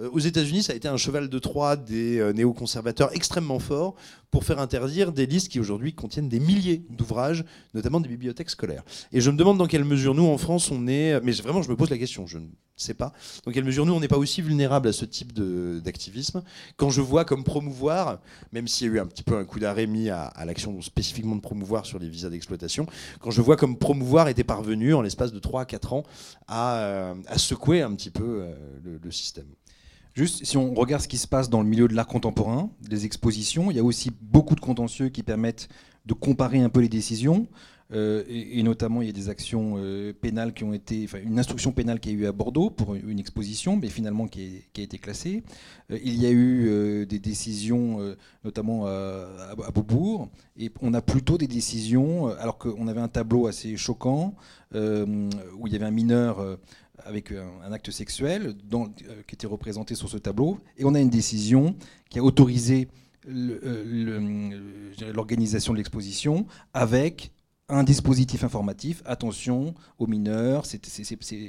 Euh, aux États-Unis, ça a été un cheval de Troie des euh, néoconservateurs extrêmement fort pour faire interdire des listes qui aujourd'hui contiennent des milliers d'ouvrages, notamment des bibliothèques scolaires. Et je me demande dans quelle mesure nous, en France, on est. Mais vraiment, je me pose la question, je ne sais pas. Dans quelle mesure nous, on n'est pas aussi vulnérable à ce type d'activisme Quand je vois comme promouvoir, même s'il y a eu un petit peu un coup d'arrêt mis à, l'action spécifiquement de promouvoir sur les visas d'exploitation, quand je vois comme promouvoir était parvenu en l'espace de 3 à 4 ans à, euh, à secouer un petit peu euh, le, système. Juste, si on regarde ce qui se passe dans le milieu de l'art contemporain, des expositions, il y a aussi beaucoup de contentieux qui permettent de comparer un peu les décisions. Euh, et, notamment, il y a des actions euh, pénales qui ont été, une instruction pénale qui a eu à Bordeaux pour une exposition, mais finalement qui, a été classée. il y a eu des décisions, notamment à, à, Beaubourg, et on a plutôt des décisions, alors qu'on avait un tableau assez choquant où il y avait un mineur avec un, acte sexuel euh, qui était représenté sur ce tableau. Et on a une décision qui a autorisé euh, l'organisation de l'exposition avec un dispositif informatif. Attention aux mineurs,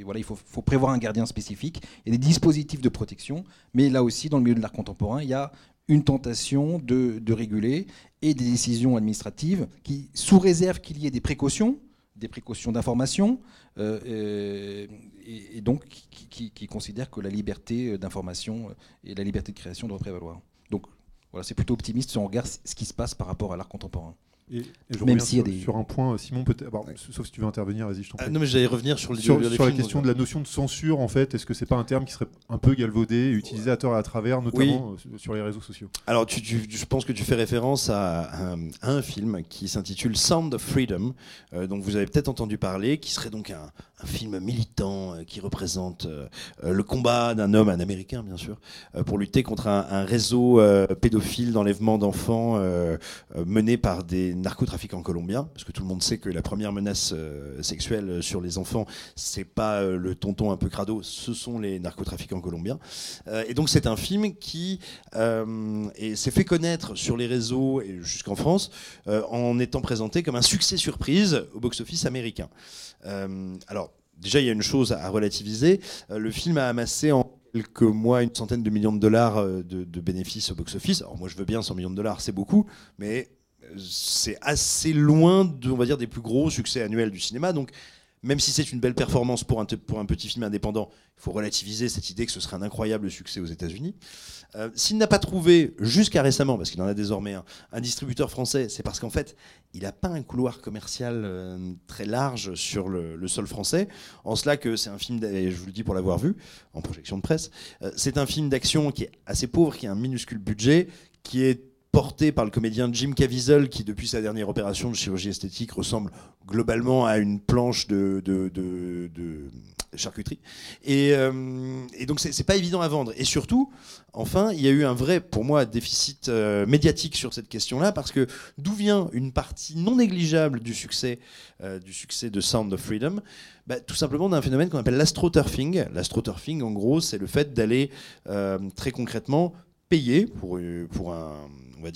voilà, il faut, prévoir un gardien spécifique. Il y a des dispositifs de protection, mais là aussi, dans le milieu de l'art contemporain, il y a une tentation de, de réguler et des décisions administratives qui, sous réserve qu'il y ait des précautions, des précautions d'information, euh, euh, et, donc qui, considèrent que la liberté d'information et la liberté de création doivent prévaloir. Donc voilà, c'est plutôt optimiste si on regarde ce qui se passe par rapport à l'art contemporain. Et, je Même s'il y a des... sur un point, Simon, peut-être, sauf si tu veux intervenir, vas-y, je t'en ah, prie. non, mais j'allais revenir sur, le, sur, sur la question de la notion de censure, en fait. Est-ce que c'est pas un terme qui serait un peu galvaudé, utilisé à tort et à travers, notamment euh, sur les réseaux sociaux Alors, tu, je pense que tu fais référence à, un, film qui s'intitule Sound of Freedom, euh, dont vous avez peut-être entendu parler, qui serait donc un, un film militant euh, qui représente euh, euh, le combat d'un homme, un Américain bien sûr, pour lutter contre un, réseau pédophile d'enlèvement d'enfants mené par des narcotrafiquants colombiens, parce que tout le monde sait que la première menace sexuelle sur les enfants, c'est pas le tonton un peu crado, ce sont les narcotrafiquants colombiens. et donc c'est un film qui s'est fait connaître sur les réseaux et jusqu'en France en étant présenté comme un succès surprise au box-office américain. alors déjà, il y a une chose à relativiser. Euh, le film a amassé en quelques mois une centaine de millions de dollars euh, de, bénéfices au box-office. Alors moi, je veux bien 100 millions de dollars, c'est beaucoup, mais euh, c'est assez loin, de, on va dire, des plus gros succès annuels du cinéma. Donc, même si c'est une belle performance pour un, petit film indépendant, il faut relativiser cette idée que ce serait un incroyable succès aux États-Unis. Euh, s'il n'a pas trouvé, jusqu'à récemment, parce qu'il en a désormais un, un distributeur français, c'est parce qu'en fait, il n'a pas un couloir commercial euh, très large sur le, sol français. En cela que c'est un film, et je vous le dis pour l'avoir vu, en projection de presse, euh, c'est un film d'action qui est assez pauvre, qui a un minuscule budget, qui est porté par le comédien Jim Caviezel, qui depuis sa dernière opération de chirurgie esthétique ressemble globalement à une planche de, charcuterie. Et, euh, et donc c'est c'est pas évident à vendre. Et surtout, enfin, il y a eu un vrai, pour moi, déficit euh, médiatique sur cette question-là, parce que d'où vient une partie non négligeable du succès, euh, du succès de Sound of Freedom? Bah, Tout simplement d'un phénomène qu'on appelle l'astroturfing. L'astroturfing, en gros, c'est le fait d'aller euh, très concrètement payer pour, euh, pour un, on va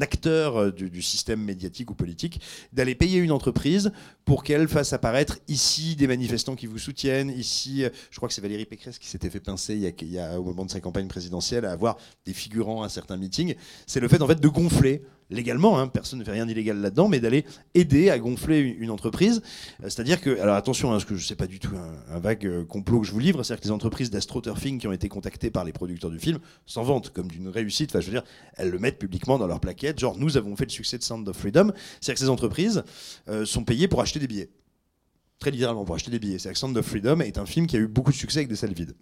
acteur euh, du, système médiatique ou politique, d'aller payer une entreprise pour qu'elle fasse apparaître ici des manifestants qui vous soutiennent, ici, euh, je crois que c'est Valérie Pécresse qui s'était fait pincer il y a, au moment de sa campagne présidentielle à avoir des figurants à certains meetings. C'est le fait en fait de gonfler légalement, hein, personne ne fait rien d'illégal là-dedans, mais d'aller aider à gonfler une, entreprise. Euh, C'est-à-dire que, alors attention, hein, parce que je sais pas du tout un, un vague euh, complot que je vous livre, c'est-à-dire que les entreprises d'astroturfing qui ont été contactées par les producteurs du film s'en vantent comme d'une réussite. Enfin, je veux dire, elles le mettent publiquement dans leur plaquette, genre nous avons fait le succès de Sound of Freedom. C'est-à-dire que ces entreprises euh, sont payées pour acheter des billets. Très littéralement pour acheter des billets. C'est-à-dire que Sound of Freedom est un film qui a eu beaucoup de succès avec des salles vides.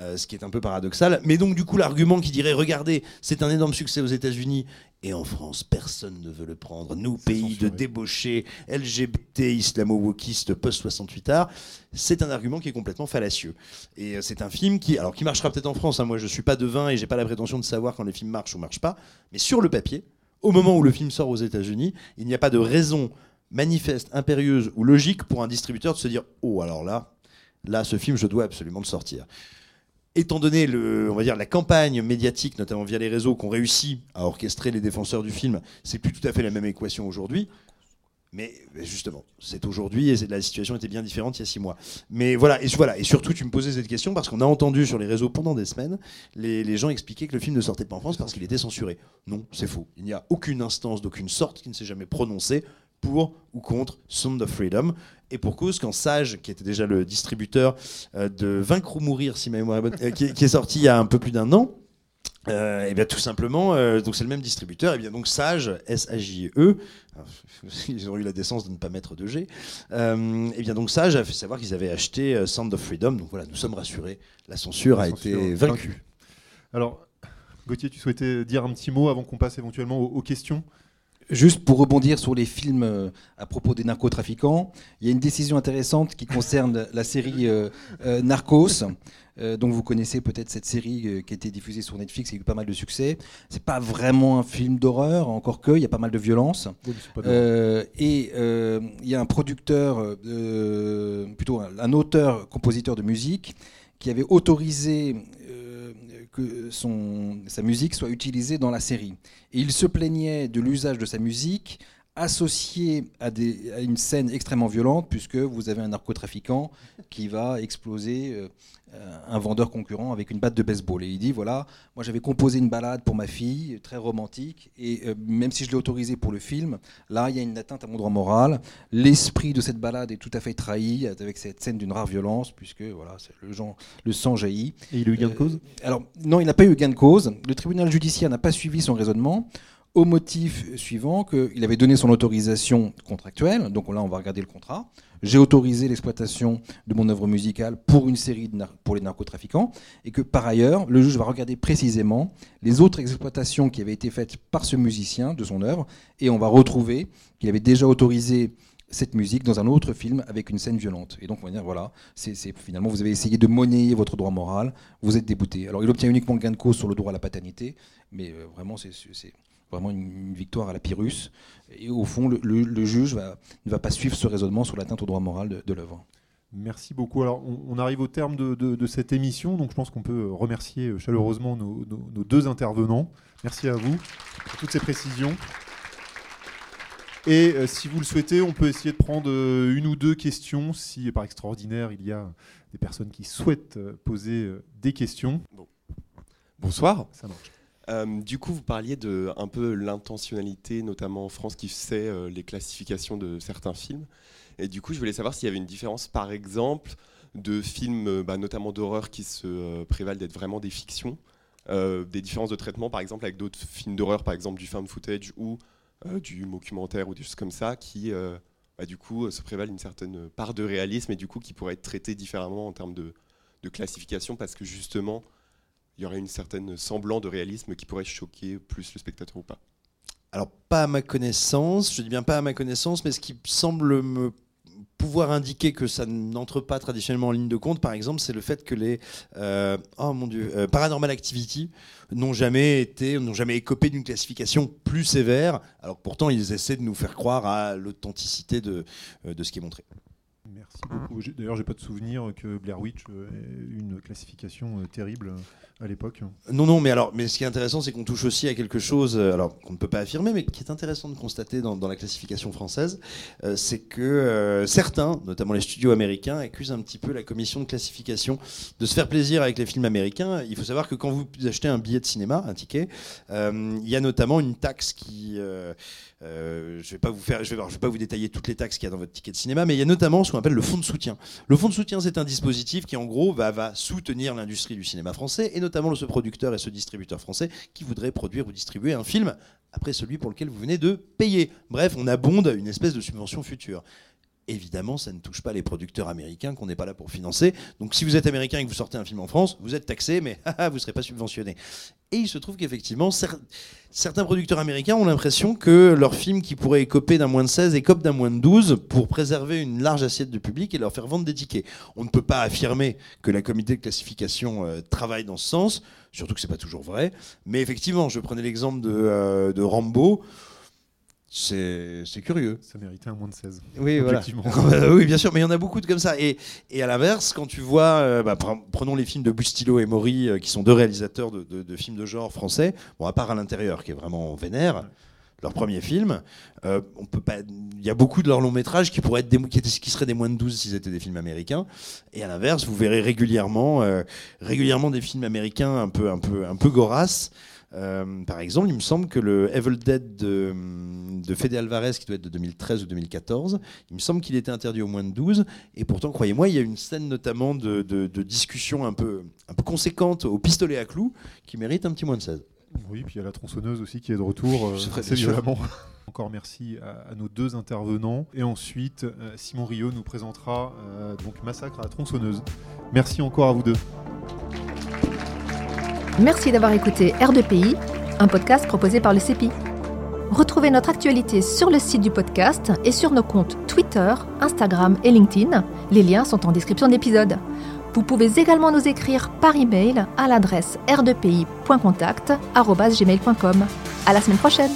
Euh, ce qui est un peu paradoxal. Mais donc, du coup, l'argument qui dirait regardez, c'est un énorme succès aux États-Unis et en France, personne ne veut le prendre. Nous, pays de débauchés, LGBT, islamo-wokistes, post-68 art, c'est un argument qui est complètement fallacieux. Et euh, c'est un film qui, alors, qui marchera peut-être en France. hein. Moi, je suis pas devin et j'ai pas la prétention de savoir quand les films marchent ou marchent pas. Mais sur le papier, au moment où le film sort aux États-Unis, il n'y a pas de raison manifeste, impérieuse ou logique pour un distributeur de se dire oh alors là, là, ce film, je dois absolument le sortir étant donné le, on va la campagne médiatique, notamment via les réseaux, qu'on réussit à orchestrer les défenseurs du film, c'est plus tout à fait la même équation aujourd'hui. Mais justement, c'est aujourd'hui et la situation était bien différente il y a six mois. Mais voilà et, voilà, et surtout, tu me posais cette question parce qu'on a entendu sur les réseaux pendant des semaines les, les gens expliquer que le film ne sortait pas en France parce qu'il était censuré. Non, c'est faux. Il n'y a aucune instance d'aucune sorte qui ne s'est jamais prononcée pour ou contre Sound of Freedom. Et pour cause, quand Sage, qui était déjà le distributeur euh, de Vaincre ou Mourir, si ma mémoire est bonne, euh, qui, est- qui est sorti il y a un peu plus d'un an, euh, et bien tout simplement, euh, donc c'est le même distributeur, et bien donc Sage, S-A-J-E, ils ont eu la décence de ne pas mettre de G, et bien donc Sage a fait savoir qu'ils avaient acheté Sound of Freedom, donc voilà, nous sommes rassurés, la censure La a censure été vaincue. vaincue. Alors, Gauthier, tu souhaitais dire un petit mot avant qu'on passe éventuellement aux, aux questions? Juste pour rebondir sur les films euh, à propos des narcotrafiquants, il y a une décision intéressante qui concerne la série euh, euh, Narcos. Euh, donc vous connaissez peut-être cette série qui a été diffusée sur Netflix et qui a eu pas mal de succès. C'est pas vraiment un film d'horreur, encore que il y a pas mal de violence. Et il y a un producteur, plutôt un, un auteur-compositeur de musique, qui avait autorisé que son, sa musique soit utilisée dans la série. Et il se plaignait de l'usage de sa musique associé à, des, à une scène extrêmement violente, puisque vous avez un narcotrafiquant qui va exploser euh, un vendeur concurrent avec une batte de baseball. Et il dit, voilà, moi j'avais composé une balade pour ma fille, très romantique, et euh, même si je l'ai autorisé pour le film, là il y a une atteinte à mon droit moral. L'esprit de cette balade est tout à fait trahi avec cette scène d'une rare violence, puisque voilà, le, genre, le sang jaillit. Et il a eu gain de Euh, cause? Alors, non, il n'a pas eu gain de cause. Le tribunal judiciaire n'a pas suivi son raisonnement au motif suivant qu'il avait donné son autorisation contractuelle. Donc là, on va regarder le contrat. J'ai autorisé l'exploitation de mon œuvre musicale pour une série pour les narcotrafiquants. Et que par ailleurs, le juge va regarder précisément les autres exploitations qui avaient été faites par ce musicien de son œuvre. Et on va retrouver qu'il avait déjà autorisé cette musique dans un autre film avec une scène violente. Et donc on va dire, voilà, c'est finalement, vous avez essayé de monnayer votre droit moral, vous êtes débouté. Alors il obtient uniquement gain de cause sur le droit à la paternité, mais euh, vraiment, c'est vraiment une, une victoire à la Pyrrhus. Et au fond, le, le- le juge va- ne va pas suivre ce raisonnement sur l'atteinte au droit moral de, de l'œuvre. Merci beaucoup. Alors, on, on arrive au terme de, de- de cette émission, donc je pense qu'on peut remercier euh, chaleureusement nos, nos- nos deux intervenants. Merci à vous pour toutes ces précisions. Et euh, si vous le souhaitez, on peut essayer de prendre euh, une ou deux questions, si par extraordinaire il y a des personnes qui souhaitent euh, poser euh, des questions. Bonsoir. Ça marche. Euh, du coup, vous parliez de un peu l'intentionnalité, notamment en France, qui fait euh, les classifications de certains films. Et du coup, je voulais savoir s'il y avait une différence, par exemple, de films, euh, bah, notamment d'horreur, qui se prévalent d'être vraiment des fictions, des différences de traitement, par exemple, avec d'autres films d'horreur, par exemple du found footage ou du documentaire ou des choses comme ça, qui, bah, du coup, se prévalent une certaine part de réalisme et du coup, qui pourraient être traités différemment en termes de, de classification, parce que justement, il y aurait une certaine semblant de réalisme qui pourrait choquer plus le spectateur ou pas. Alors, pas à ma connaissance, je dis bien pas à ma connaissance, mais ce qui semble me pouvoir indiquer que ça n'entre pas traditionnellement en ligne de compte, par exemple, c'est le fait que les euh, oh mon dieu, euh, Paranormal Activity n'ont jamais été, n'ont jamais écopé d'une classification plus sévère, alors que pourtant ils essaient de nous faire croire à l'authenticité de, euh, de ce qui est montré. Merci beaucoup. D'ailleurs, j'ai pas de souvenir que Blair Witch euh, ait une classification euh, terrible euh, à l'époque. Non, non, mais alors, mais ce qui est intéressant, c'est qu'on touche aussi à quelque chose, alors qu'on ne peut pas affirmer, mais qui est intéressant de constater dans, la classification française, c'est que certains, notamment les studios américains, accusent un petit peu la commission de classification de se faire plaisir avec les films américains. Il faut savoir que quand vous achetez un billet de cinéma, un ticket, il y a notamment une taxe qui, euh, je je vais, pas vous détailler toutes les taxes qu'il y a dans votre ticket de cinéma, mais il y a notamment ce qu'on appelle le fonds de soutien. Le fonds de soutien, c'est un dispositif qui, en gros, va, soutenir l'industrie du cinéma français et notamment ce producteur et ce distributeur français qui voudrait produire ou distribuer un film après celui pour lequel vous venez de payer. Bref, on abonde une espèce de subvention future. Évidemment, ça ne touche pas les producteurs américains qu'on n'est pas là pour financer. Donc, si vous êtes américain et que vous sortez un film en France, vous êtes taxé, mais vous ne serez pas subventionné. Et il se trouve qu'effectivement, cer- certains producteurs américains ont l'impression que leur film qui pourrait écoper d'un moins de 16 écope d'un moins de 12 pour préserver une large assiette de public et leur faire vendre des tickets. On ne peut pas affirmer que la comité de classification euh, travaille dans ce sens, surtout que c'est pas toujours vrai. Mais effectivement, je prenais l'exemple de, euh, de Rambo. C'est curieux. Ça méritait un moins de 16. Oui, voilà. Objectivement. oui, bien sûr, mais il y en a beaucoup de comme ça. Et, et à l'inverse, quand tu vois, euh, bah, pre- prenons les films de Bustillo et Maury, euh, qui sont deux réalisateurs de, de- de films de genre français, bon, à part à l'intérieur, qui est vraiment vénère, leur premier film, euh, on peut pas. Il y a beaucoup de leurs longs métrages qui pourraient être des, qui, étaient- qui seraient des moins de 12 s'ils étaient des films américains. Et à l'inverse, vous verrez régulièrement, régulièrement des films américains un peu, un peu, un peu goraces. Euh, par exemple, il me semble que le Evil Dead de, de Fede Alvarez, qui doit être de 2013 ou 2014, il me semble qu'il était interdit au moins de 12. Et pourtant, croyez-moi, il y a une scène notamment de, de- de discussion un peu, un peu conséquente au pistolet à clous qui mérite un petit moins de 16. Oui, puis il y a la tronçonneuse aussi qui est de retour euh, assez violemment. Encore merci à, à nos deux intervenants. Et ensuite, euh, Simon Rio nous présentera euh, donc Massacre à la tronçonneuse. Merci encore à vous deux. Merci d'avoir écouté R2PI, un podcast proposé par le CEPI. Retrouvez notre actualité sur le site du podcast et sur nos comptes Twitter, Instagram et LinkedIn. Les liens sont en description de l'épisode. Vous pouvez également nous écrire par email à l'adresse r2pi.contact@gmail.com. À la semaine prochaine.